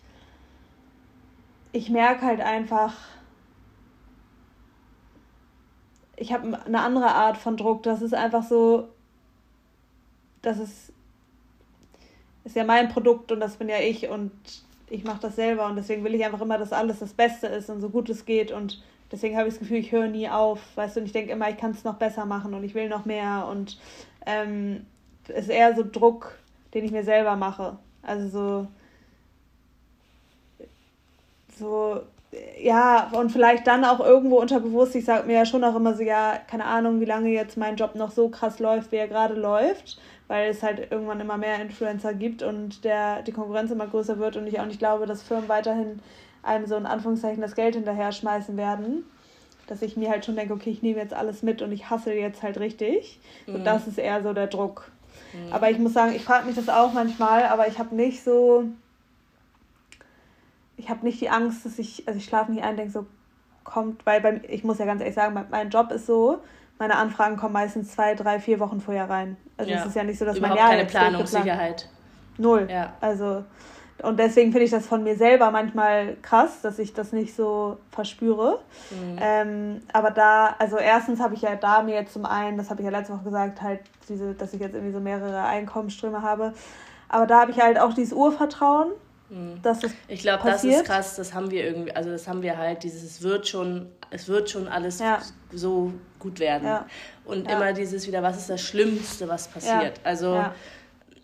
Ich merke halt einfach, ich habe eine andere Art von Druck. Das ist einfach so, das ist, ist ja mein Produkt und das bin ja ich und ich mache das selber und deswegen will ich einfach immer, dass alles das Beste ist und so gut es geht und deswegen habe ich das Gefühl, ich höre nie auf, weißt du, und ich denke immer, ich kann es noch besser machen und ich will noch mehr und ähm, es ist eher so Druck, den ich mir selber mache. Also so, so, ja, und vielleicht dann auch irgendwo unterbewusst, ich sage mir ja schon auch immer so, ja, keine Ahnung, wie lange jetzt mein Job noch so krass läuft, wie er gerade läuft weil es halt irgendwann immer mehr Influencer gibt und der, die Konkurrenz immer größer wird und ich auch nicht glaube, dass Firmen weiterhin einem so in Anführungszeichen das Geld hinterher schmeißen werden. Dass ich mir halt schon denke, okay, ich nehme jetzt alles mit und ich hasse jetzt halt richtig. Mhm. Und das ist eher so der Druck. Mhm. Aber ich muss sagen, ich frage mich das auch manchmal, aber ich habe nicht so. Ich habe nicht die Angst, dass ich, also ich schlafe nicht ein, denke so, kommt, weil bei, ich muss ja ganz ehrlich sagen, mein Job ist so, meine Anfragen kommen meistens zwei, drei, vier Wochen vorher rein. Also ja. es ist ja nicht so, dass Überhaupt mein Jahr keine Planungssicherheit. Null. Ja. Also und deswegen finde ich das von mir selber manchmal krass, dass ich das nicht so verspüre. Mhm. Ähm, aber da, also erstens habe ich ja da mir jetzt zum einen, das habe ich ja letzte Woche gesagt, halt diese, dass ich jetzt irgendwie so mehrere Einkommensströme habe. Aber da habe ich halt auch dieses Urvertrauen. Dass das Ich glaube, das ist krass, das haben wir irgendwie, also das haben wir halt, dieses, es wird schon, es wird schon alles ja. so gut werden. Ja. Und ja. immer dieses wieder, was ist das Schlimmste, was passiert? Also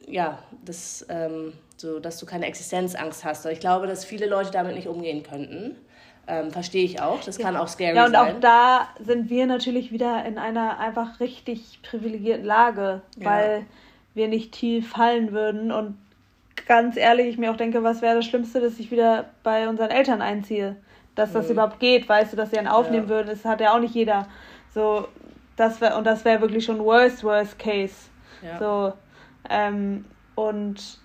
ja, das, ähm, so, dass du keine Existenzangst hast. Ich glaube, dass viele Leute damit nicht umgehen könnten. Ähm, Verstehe ich auch. Das kann auch scary sein. Ja, und sein. auch da sind wir natürlich wieder in einer einfach richtig privilegierten Lage, weil wir nicht tief fallen würden. Und ganz ehrlich, ich mir auch denke, was wäre das Schlimmste, dass ich wieder bei unseren Eltern einziehe? Dass das mhm. überhaupt geht, weißt du, dass sie einen aufnehmen ja. würden. Das hat ja auch nicht jeder. So, das wär, und das wäre wirklich schon worst, worst case. Ja. So, ähm, und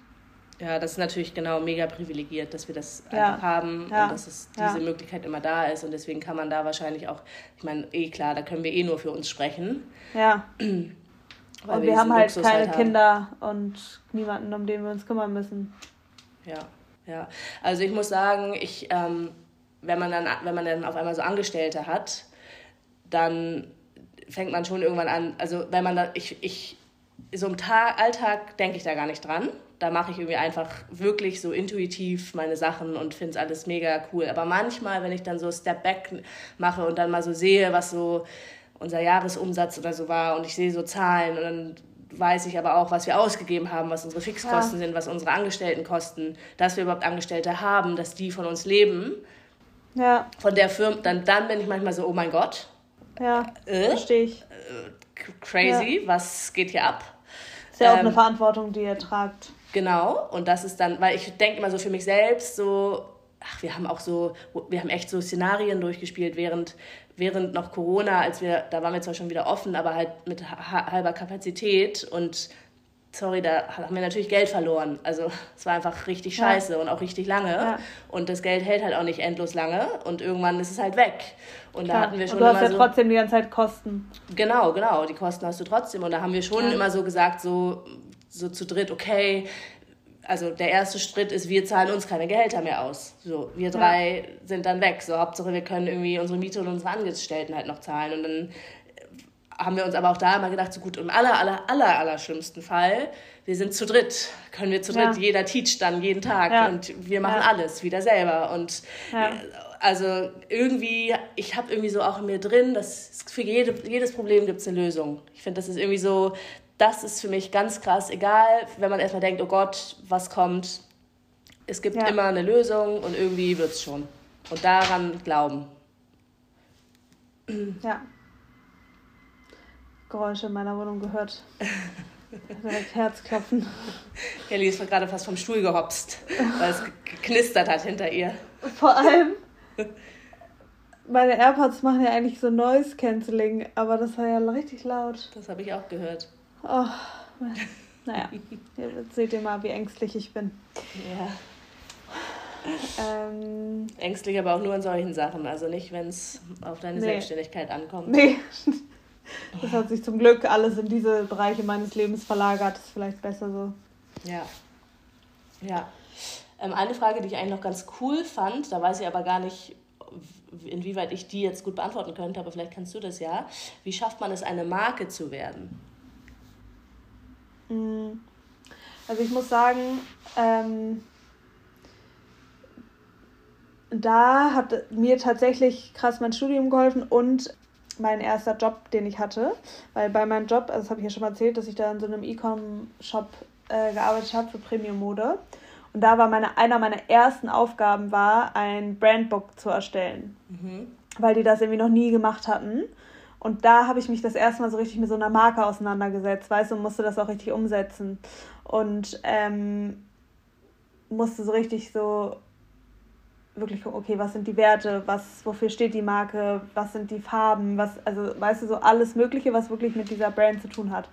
ja, das ist natürlich genau mega privilegiert, dass wir das ja. einfach haben ja. und dass es diese ja. Möglichkeit immer da ist. Und deswegen kann man da wahrscheinlich auch, ich meine, eh klar, da können wir eh nur für uns sprechen. Ja. *clears throat* Weil und wir, wir haben halt Luxus keine halt Kinder und niemanden, um den wir uns kümmern müssen. Ja, ja. Also ich muss sagen, ich, ähm, wenn man dann, wenn man dann auf einmal so Angestellte hat, dann fängt man schon irgendwann an, also wenn man da, ich, ich, so im Tag, Alltag denke ich da gar nicht dran da mache ich irgendwie einfach wirklich so intuitiv meine Sachen und finde es alles mega cool. Aber manchmal, wenn ich dann so Step Back mache und dann mal so sehe, was so unser Jahresumsatz oder so war und ich sehe so Zahlen und dann weiß ich aber auch, was wir ausgegeben haben, was unsere Fixkosten ja. sind, was unsere Angestellten kosten, dass wir überhaupt Angestellte haben, dass die von uns leben. Ja. Von der Firma, dann, dann bin ich manchmal so, oh mein Gott. Ja, äh, verstehe ich. Äh, crazy, ja. was geht hier ab? Ist ja auch ähm, eine Verantwortung, die ihr tragt. Genau, und das ist dann, weil ich denke immer so für mich selbst, so, ach, wir haben auch so, wir haben echt so Szenarien durchgespielt während, während noch Corona, als wir, da waren wir zwar schon wieder offen, aber halt mit halber Kapazität und sorry, da haben wir natürlich Geld verloren. Also es war einfach richtig scheiße ja. und auch richtig lange. Ja. Und das Geld hält halt auch nicht endlos lange und irgendwann ist es halt weg. Und Klar. da hatten wir schon. Und du hast ja so, trotzdem die ganze Zeit Kosten. Genau, genau, die Kosten hast du trotzdem. Und da haben wir schon ja. immer so gesagt, so, so zu dritt, okay, also der erste Schritt ist, wir zahlen uns keine Gehälter mehr aus. So, wir drei sind dann weg. So, Hauptsache wir können irgendwie unsere Miete und unsere Angestellten halt noch zahlen. Und dann haben wir uns aber auch da immer gedacht, so gut, im aller, aller, aller, aller schlimmsten Fall, wir sind zu dritt, können wir zu dritt, ja. jeder teacht dann jeden Tag ja. und wir machen ja. alles wieder selber. Und also irgendwie, ich habe irgendwie so auch in mir drin, dass für jede, jedes Problem gibt es eine Lösung. Ich finde, das ist irgendwie so, das ist für mich ganz krass, egal, wenn man erstmal denkt, oh Gott, was kommt, es gibt immer eine Lösung und irgendwie wird es schon. Und daran glauben. Ja. Geräusche in meiner Wohnung gehört. *laughs* Direkt Herzklopfen. Kelly ist gerade fast vom Stuhl gehopst, weil es geknistert hat hinter ihr. Vor allem, meine AirPods machen ja eigentlich so Noise Cancelling, aber das war ja richtig laut. Das habe ich auch gehört. Oh, naja, jetzt seht ihr mal, wie ängstlich ich bin. Ja. Ähm, Ängstlich aber auch nur in solchen Sachen, also nicht, wenn es auf deine nee. Selbstständigkeit ankommt. Nee, das hat sich zum Glück alles in diese Bereiche meines Lebens verlagert. Ist vielleicht besser so. Ja. Ja. Ähm, eine Frage, die ich eigentlich noch ganz cool fand, da weiß ich aber gar nicht, inwieweit ich die jetzt gut beantworten könnte, aber vielleicht kannst du das ja. Wie schafft man es, eine Marke zu werden? Mm. Also ich muss sagen, ähm, da hat mir tatsächlich krass mein Studium geholfen und mein erster Job, den ich hatte. Weil bei meinem Job, also das habe ich ja schon mal erzählt, dass ich da in so einem E-Com-Shop äh, gearbeitet habe für Premium-Mode. Und da war meine, einer meiner ersten Aufgaben war, ein Brandbook zu erstellen. Mhm. Weil die das irgendwie noch nie gemacht hatten. Und da habe ich mich das erste Mal so richtig mit so einer Marke auseinandergesetzt, weißt du, und musste das auch richtig umsetzen. Und ähm, musste so richtig so wirklich gucken, okay, was sind die Werte, was, wofür steht die Marke, was sind die Farben, was, also weißt du, so alles Mögliche, was wirklich mit dieser Brand zu tun hat.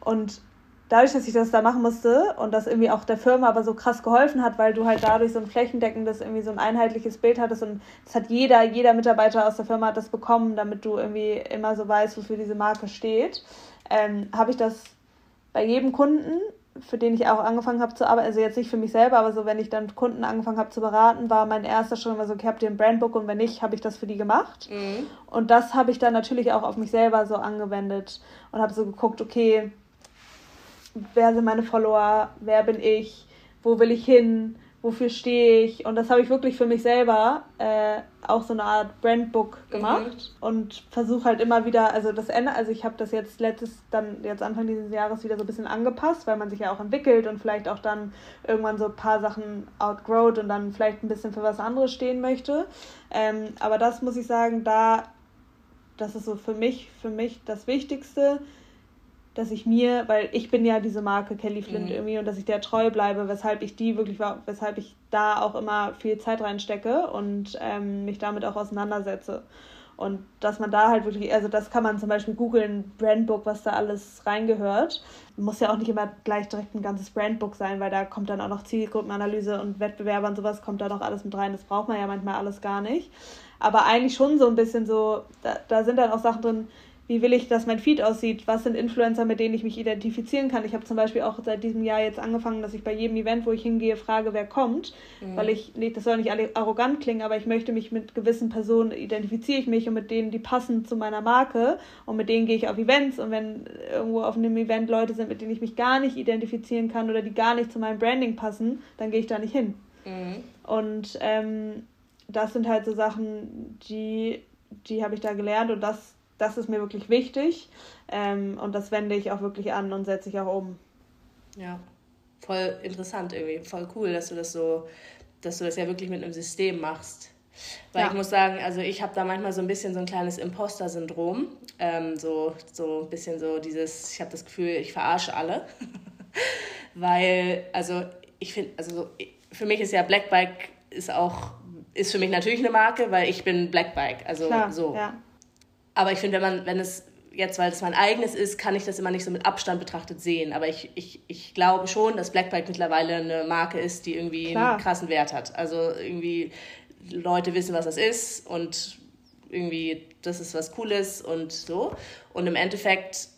Und dadurch, dass ich das da machen musste und das irgendwie auch der Firma aber so krass geholfen hat, weil du halt dadurch so ein flächendeckendes, irgendwie so ein einheitliches Bild hattest und das hat jeder, jeder Mitarbeiter aus der Firma hat das bekommen, damit du irgendwie immer so weißt, wofür diese Marke steht, ähm, habe ich das bei jedem Kunden für den ich auch angefangen habe zu arbeiten, also jetzt nicht für mich selber, aber so, wenn ich dann Kunden angefangen habe zu beraten, war mein erster Schritt immer so, okay, habt ihr ein Brandbook und wenn nicht, habe ich das für die gemacht. Mhm. Und das habe ich dann natürlich auch auf mich selber so angewendet und habe so geguckt, okay, wer sind meine Follower, wer bin ich, wo will ich hin, wofür stehe ich. Und das habe ich wirklich für mich selber äh, auch so eine Art Brandbook gemacht mhm. und versuche halt immer wieder, also das Ende, also ich habe das jetzt letztes, dann jetzt Anfang dieses Jahres wieder so ein bisschen angepasst, weil man sich ja auch entwickelt und vielleicht auch dann irgendwann so ein paar Sachen outgrowt und dann vielleicht ein bisschen für was anderes stehen möchte. Ähm, aber das muss ich sagen, da, das ist so für mich, für mich das Wichtigste dass ich mir, weil ich bin ja diese Marke Kelly Flint mhm. irgendwie und dass ich der treu bleibe, weshalb ich die wirklich war, weshalb ich da auch immer viel Zeit reinstecke und ähm, mich damit auch auseinandersetze. Und dass man da halt wirklich, also das kann man zum Beispiel googeln, Brandbook, was da alles reingehört. Muss ja auch nicht immer gleich direkt ein ganzes Brandbook sein, weil da kommt dann auch noch Zielgruppenanalyse und Wettbewerber und sowas kommt da noch alles mit rein. Das braucht man ja manchmal alles gar nicht. Aber eigentlich schon so ein bisschen so, da, da sind dann auch Sachen drin, wie will ich, dass mein Feed aussieht, was sind Influencer, mit denen ich mich identifizieren kann. Ich habe zum Beispiel auch seit diesem Jahr jetzt angefangen, dass ich bei jedem Event, wo ich hingehe, frage, wer kommt, mhm. weil ich, das soll nicht arrogant klingen, aber ich möchte mich mit gewissen Personen, identifiziere ich mich und mit denen, die passen zu meiner Marke und mit denen gehe ich auf Events und wenn irgendwo auf einem Event Leute sind, mit denen ich mich gar nicht identifizieren kann oder die gar nicht zu meinem Branding passen, dann gehe ich da nicht hin. Mhm. Und ähm, das sind halt so Sachen, die, die habe ich da gelernt und das das ist mir wirklich wichtig ähm, und das wende ich auch wirklich an und setze ich auch um. Ja, voll interessant irgendwie, voll cool, dass du das so, dass du das ja wirklich mit einem System machst. Weil ja. ich muss sagen, also ich habe da manchmal so ein bisschen so ein kleines Imposter-Syndrom. Ähm, so, so ein bisschen so dieses, ich habe das Gefühl, ich verarsche alle. *laughs* Weil, also ich finde, also für mich ist ja Black Bike ist auch, ist für mich natürlich eine Marke, weil ich bin Black Bike. Also Klar, so. Ja. Aber ich finde, wenn man, wenn es jetzt, weil es mein eigenes ist, kann ich das immer nicht so mit Abstand betrachtet sehen. Aber ich, ich, ich glaube schon, dass Blackbike mittlerweile eine Marke ist, die irgendwie Klar. einen krassen Wert hat. Also irgendwie Leute wissen, was das ist und irgendwie das ist was Cooles und so. Und im Endeffekt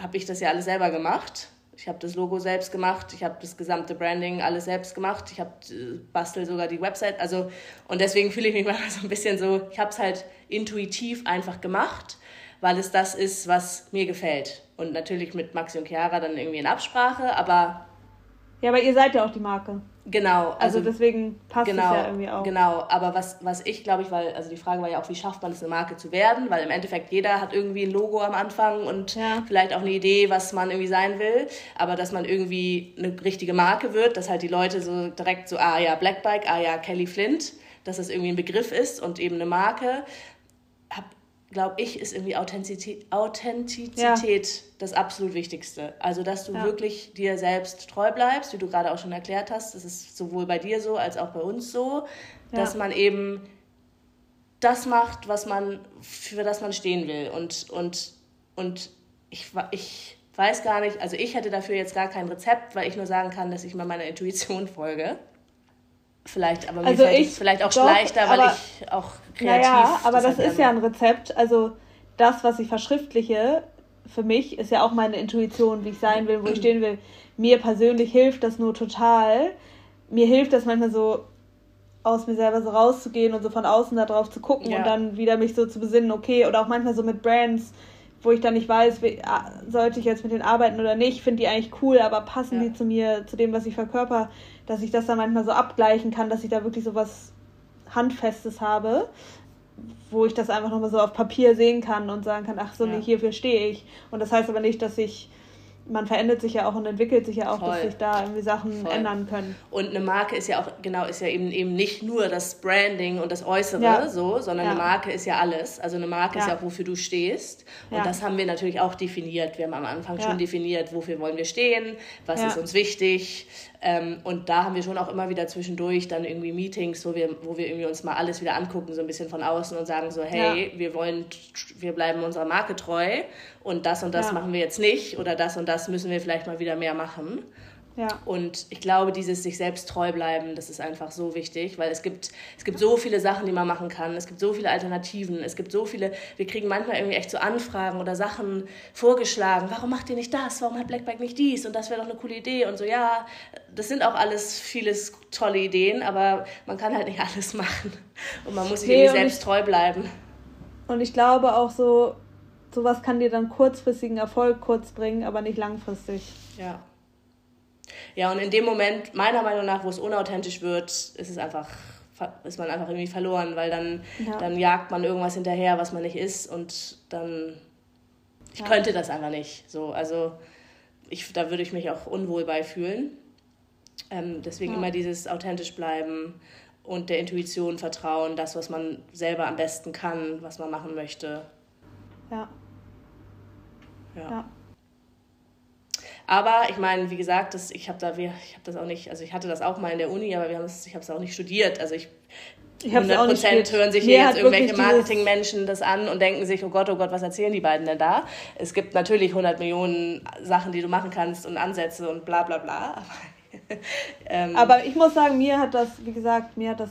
habe ich das ja alles selber gemacht. Ich habe das Logo selbst gemacht, ich habe das gesamte Branding alles selbst gemacht, ich habe äh, bastel sogar die Website, also und deswegen fühle ich mich *laughs* manchmal so ein bisschen so, ich habe es halt intuitiv einfach gemacht weil es das ist, was mir gefällt. Und natürlich mit Maxi und Chiara dann irgendwie in Absprache, aber. Ja, aber ihr seid ja auch die Marke. Genau. Also, also deswegen passt genau, es ja irgendwie auch. Genau, aber was, was ich glaube ich, weil, also die Frage war ja auch, wie schafft man es, eine Marke zu werden? Weil im Endeffekt jeder hat irgendwie ein Logo am Anfang und ja. vielleicht auch eine Idee, was man irgendwie sein will. Aber dass man irgendwie eine richtige Marke wird, dass halt die Leute so direkt so, ah ja, Blackbike, ah ja, Kelly Flint, dass das irgendwie ein Begriff ist und eben eine Marke glaube ich, ist irgendwie Authentizität, Authentizität ja. das absolut Wichtigste. Also, dass du ja. wirklich dir selbst treu bleibst, wie du gerade auch schon erklärt hast. Das ist sowohl bei dir so als auch bei uns so, ja. dass man eben das macht, was man, für das man stehen will. Und, und, und ich, ich weiß gar nicht, also ich hätte dafür jetzt gar kein Rezept, weil ich nur sagen kann, dass ich mal meiner Intuition folge. Vielleicht, aber mir also fällt ich, es vielleicht auch doch, leichter, weil ich auch kreativ Naja, aber das, das ist ja ein Rezept. Also das, was ich verschriftliche, für mich ist ja auch meine Intuition, wie ich sein will, wo ich stehen will. Mir persönlich hilft das nur total. Mir hilft das manchmal so aus mir selber so rauszugehen und so von außen da drauf zu gucken ja. und dann wieder mich so zu besinnen, okay, oder auch manchmal so mit Brands, wo ich dann nicht weiß, wie, ah, sollte ich jetzt mit denen arbeiten oder nicht, finde die eigentlich cool, aber passen ja. die zu mir, zu dem, was ich verkörper dass ich das dann manchmal so abgleichen kann, dass ich da wirklich so was Handfestes habe, wo ich das einfach nochmal so auf Papier sehen kann und sagen kann, ach so, ja. nee, hierfür stehe ich. Und das heißt aber nicht, dass ich man verändert sich ja auch und entwickelt sich ja auch, Voll. dass sich da irgendwie Sachen Voll. ändern können. Und eine Marke ist ja auch, genau, ist ja eben, eben nicht nur das Branding und das Äußere ja. so, sondern ja. eine Marke ist ja alles. Also eine Marke ja. ist ja auch, wofür du stehst. Und das haben wir natürlich auch definiert. Wir haben am Anfang schon definiert, wofür wollen wir stehen, was ist uns wichtig, ähm, und da haben wir schon auch immer wieder zwischendurch dann irgendwie Meetings, wo wir, wo wir irgendwie uns mal alles wieder angucken, so ein bisschen von außen und sagen so, hey, ja. wir wollen, wir bleiben unserer Marke treu und das und das ja. machen wir jetzt nicht oder das und das müssen wir vielleicht mal wieder mehr machen. Ja. Und ich glaube, dieses sich selbst treu bleiben, das ist einfach so wichtig, weil es gibt, es gibt so viele Sachen, die man machen kann. Es gibt so viele Alternativen. Es gibt so viele, wir kriegen manchmal irgendwie echt so Anfragen oder Sachen vorgeschlagen. Warum macht ihr nicht das? Warum hat Blackback nicht dies? Und das wäre doch eine coole Idee. Und so, ja, das sind auch alles vieles tolle Ideen, aber man kann halt nicht *laughs* alles machen. Und man muss sich nee, irgendwie selbst ich, treu bleiben. Und ich glaube auch so, sowas kann dir dann kurzfristigen Erfolg kurz bringen, aber nicht langfristig. Ja. Ja, und in dem Moment, meiner Meinung nach, wo es unauthentisch wird, ist es einfach, ist man einfach irgendwie verloren, weil dann, ja. dann jagt man irgendwas hinterher, was man nicht ist und dann, ich ja. könnte das einfach nicht. So, also ich, da würde ich mich auch unwohl bei fühlen. Ähm, deswegen ja. immer dieses authentisch bleiben und der Intuition vertrauen, das, was man selber am besten kann, was man machen möchte. Ja. Ja. ja. Aber ich meine, wie gesagt, das, ich habe da, ich habe das auch nicht, also ich hatte das auch mal in der Uni, aber wir haben es, ich habe es auch nicht studiert. Also ich ich 100 Prozent hören sich hier jetzt irgendwelche Marketingmenschen das an und denken sich, oh Gott, oh Gott, was erzählen die beiden denn da? Es gibt natürlich 100 Millionen Sachen, die du machen kannst und Ansätze und bla bla bla. *laughs* ähm, Aber ich muss sagen, mir hat das, wie gesagt, mir hat das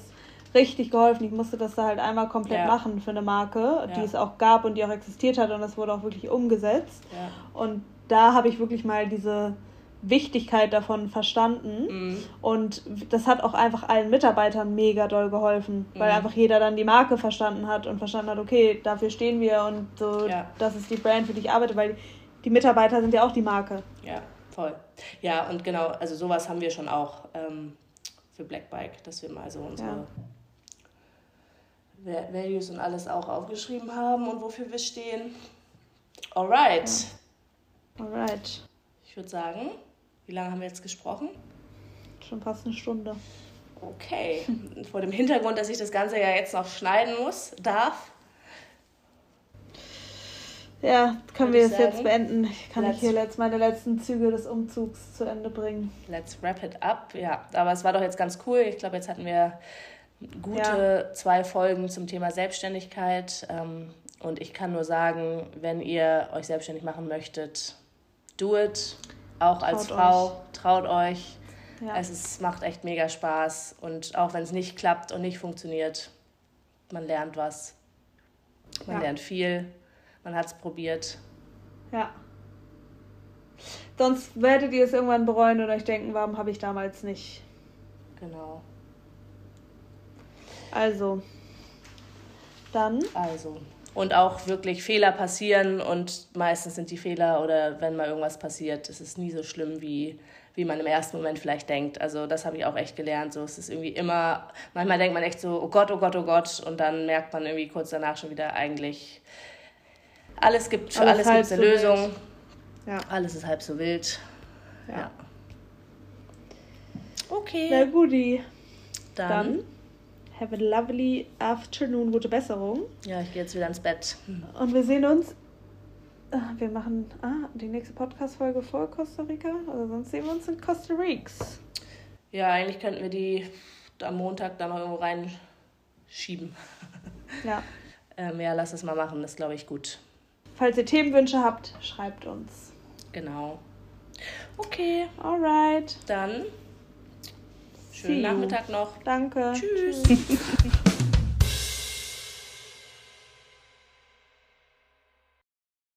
richtig geholfen. Ich musste das da halt einmal komplett ja. machen für eine Marke, ja. die es auch gab und die auch existiert hat und das wurde auch wirklich umgesetzt. Ja. Und da habe ich wirklich mal diese Wichtigkeit davon verstanden. Mhm. Und das hat auch einfach allen Mitarbeitern mega doll geholfen, weil mhm. einfach jeder dann die Marke verstanden hat und verstanden hat, okay, dafür stehen wir und so, ja. das ist die Brand, für die ich arbeite, weil die Mitarbeiter sind ja auch die Marke. Ja, voll. Ja, und genau, also sowas haben wir schon auch ähm, für Black Bike, dass wir mal so unsere ja. Values und alles auch aufgeschrieben haben und wofür wir stehen. Alright. Ja. Alright. Ich würde sagen, wie lange haben wir jetzt gesprochen? Schon fast eine Stunde. Okay, *laughs* vor dem Hintergrund, dass ich das Ganze ja jetzt noch schneiden muss, darf. Ja, können wir es jetzt beenden. Ich kann ich hier jetzt meine letzten Züge des Umzugs zu Ende bringen. Let's wrap it up. Ja, aber es war doch jetzt ganz cool. Ich glaube, jetzt hatten wir gute ja. zwei Folgen zum Thema Selbstständigkeit. Ähm, und ich kann nur sagen, wenn ihr euch selbstständig machen möchtet, do it. Auch als traut Frau, euch. traut euch. Ja. Es ist, macht echt mega Spaß. Und auch wenn es nicht klappt und nicht funktioniert, man lernt was. Man ja. lernt viel. Man hat es probiert. Ja. Sonst werdet ihr es irgendwann bereuen oder euch denken, warum habe ich damals nicht. Genau. Also, dann. Also. Und auch wirklich Fehler passieren und meistens sind die Fehler oder wenn mal irgendwas passiert, ist es nie so schlimm, wie, wie man im ersten Moment vielleicht denkt. Also das habe ich auch echt gelernt. So, es ist irgendwie immer, manchmal denkt man echt so, oh Gott, oh Gott, oh Gott. Und dann merkt man irgendwie kurz danach schon wieder eigentlich, alles gibt, für alles, alles gibt eine so Lösung. Ja. Alles ist halb so wild. Ja. ja. Okay. Na guti. Dann. Dann Have a lovely afternoon, gute Besserung. Ja, ich gehe jetzt wieder ins Bett. Und wir sehen uns. Ah, wir machen ah, die nächste Podcast-Folge vor Costa Rica. Also sonst sehen wir uns in Costa Rica. Ja, eigentlich könnten wir die am Montag dann noch irgendwo reinschieben. Ja. *laughs* ähm, ja, lass es mal machen, das glaube ich gut. Falls ihr Themenwünsche habt, schreibt uns. Genau. Okay. Alright. Dann Schönen Nachmittag noch. Danke. Tschüss. Tschüss. *laughs*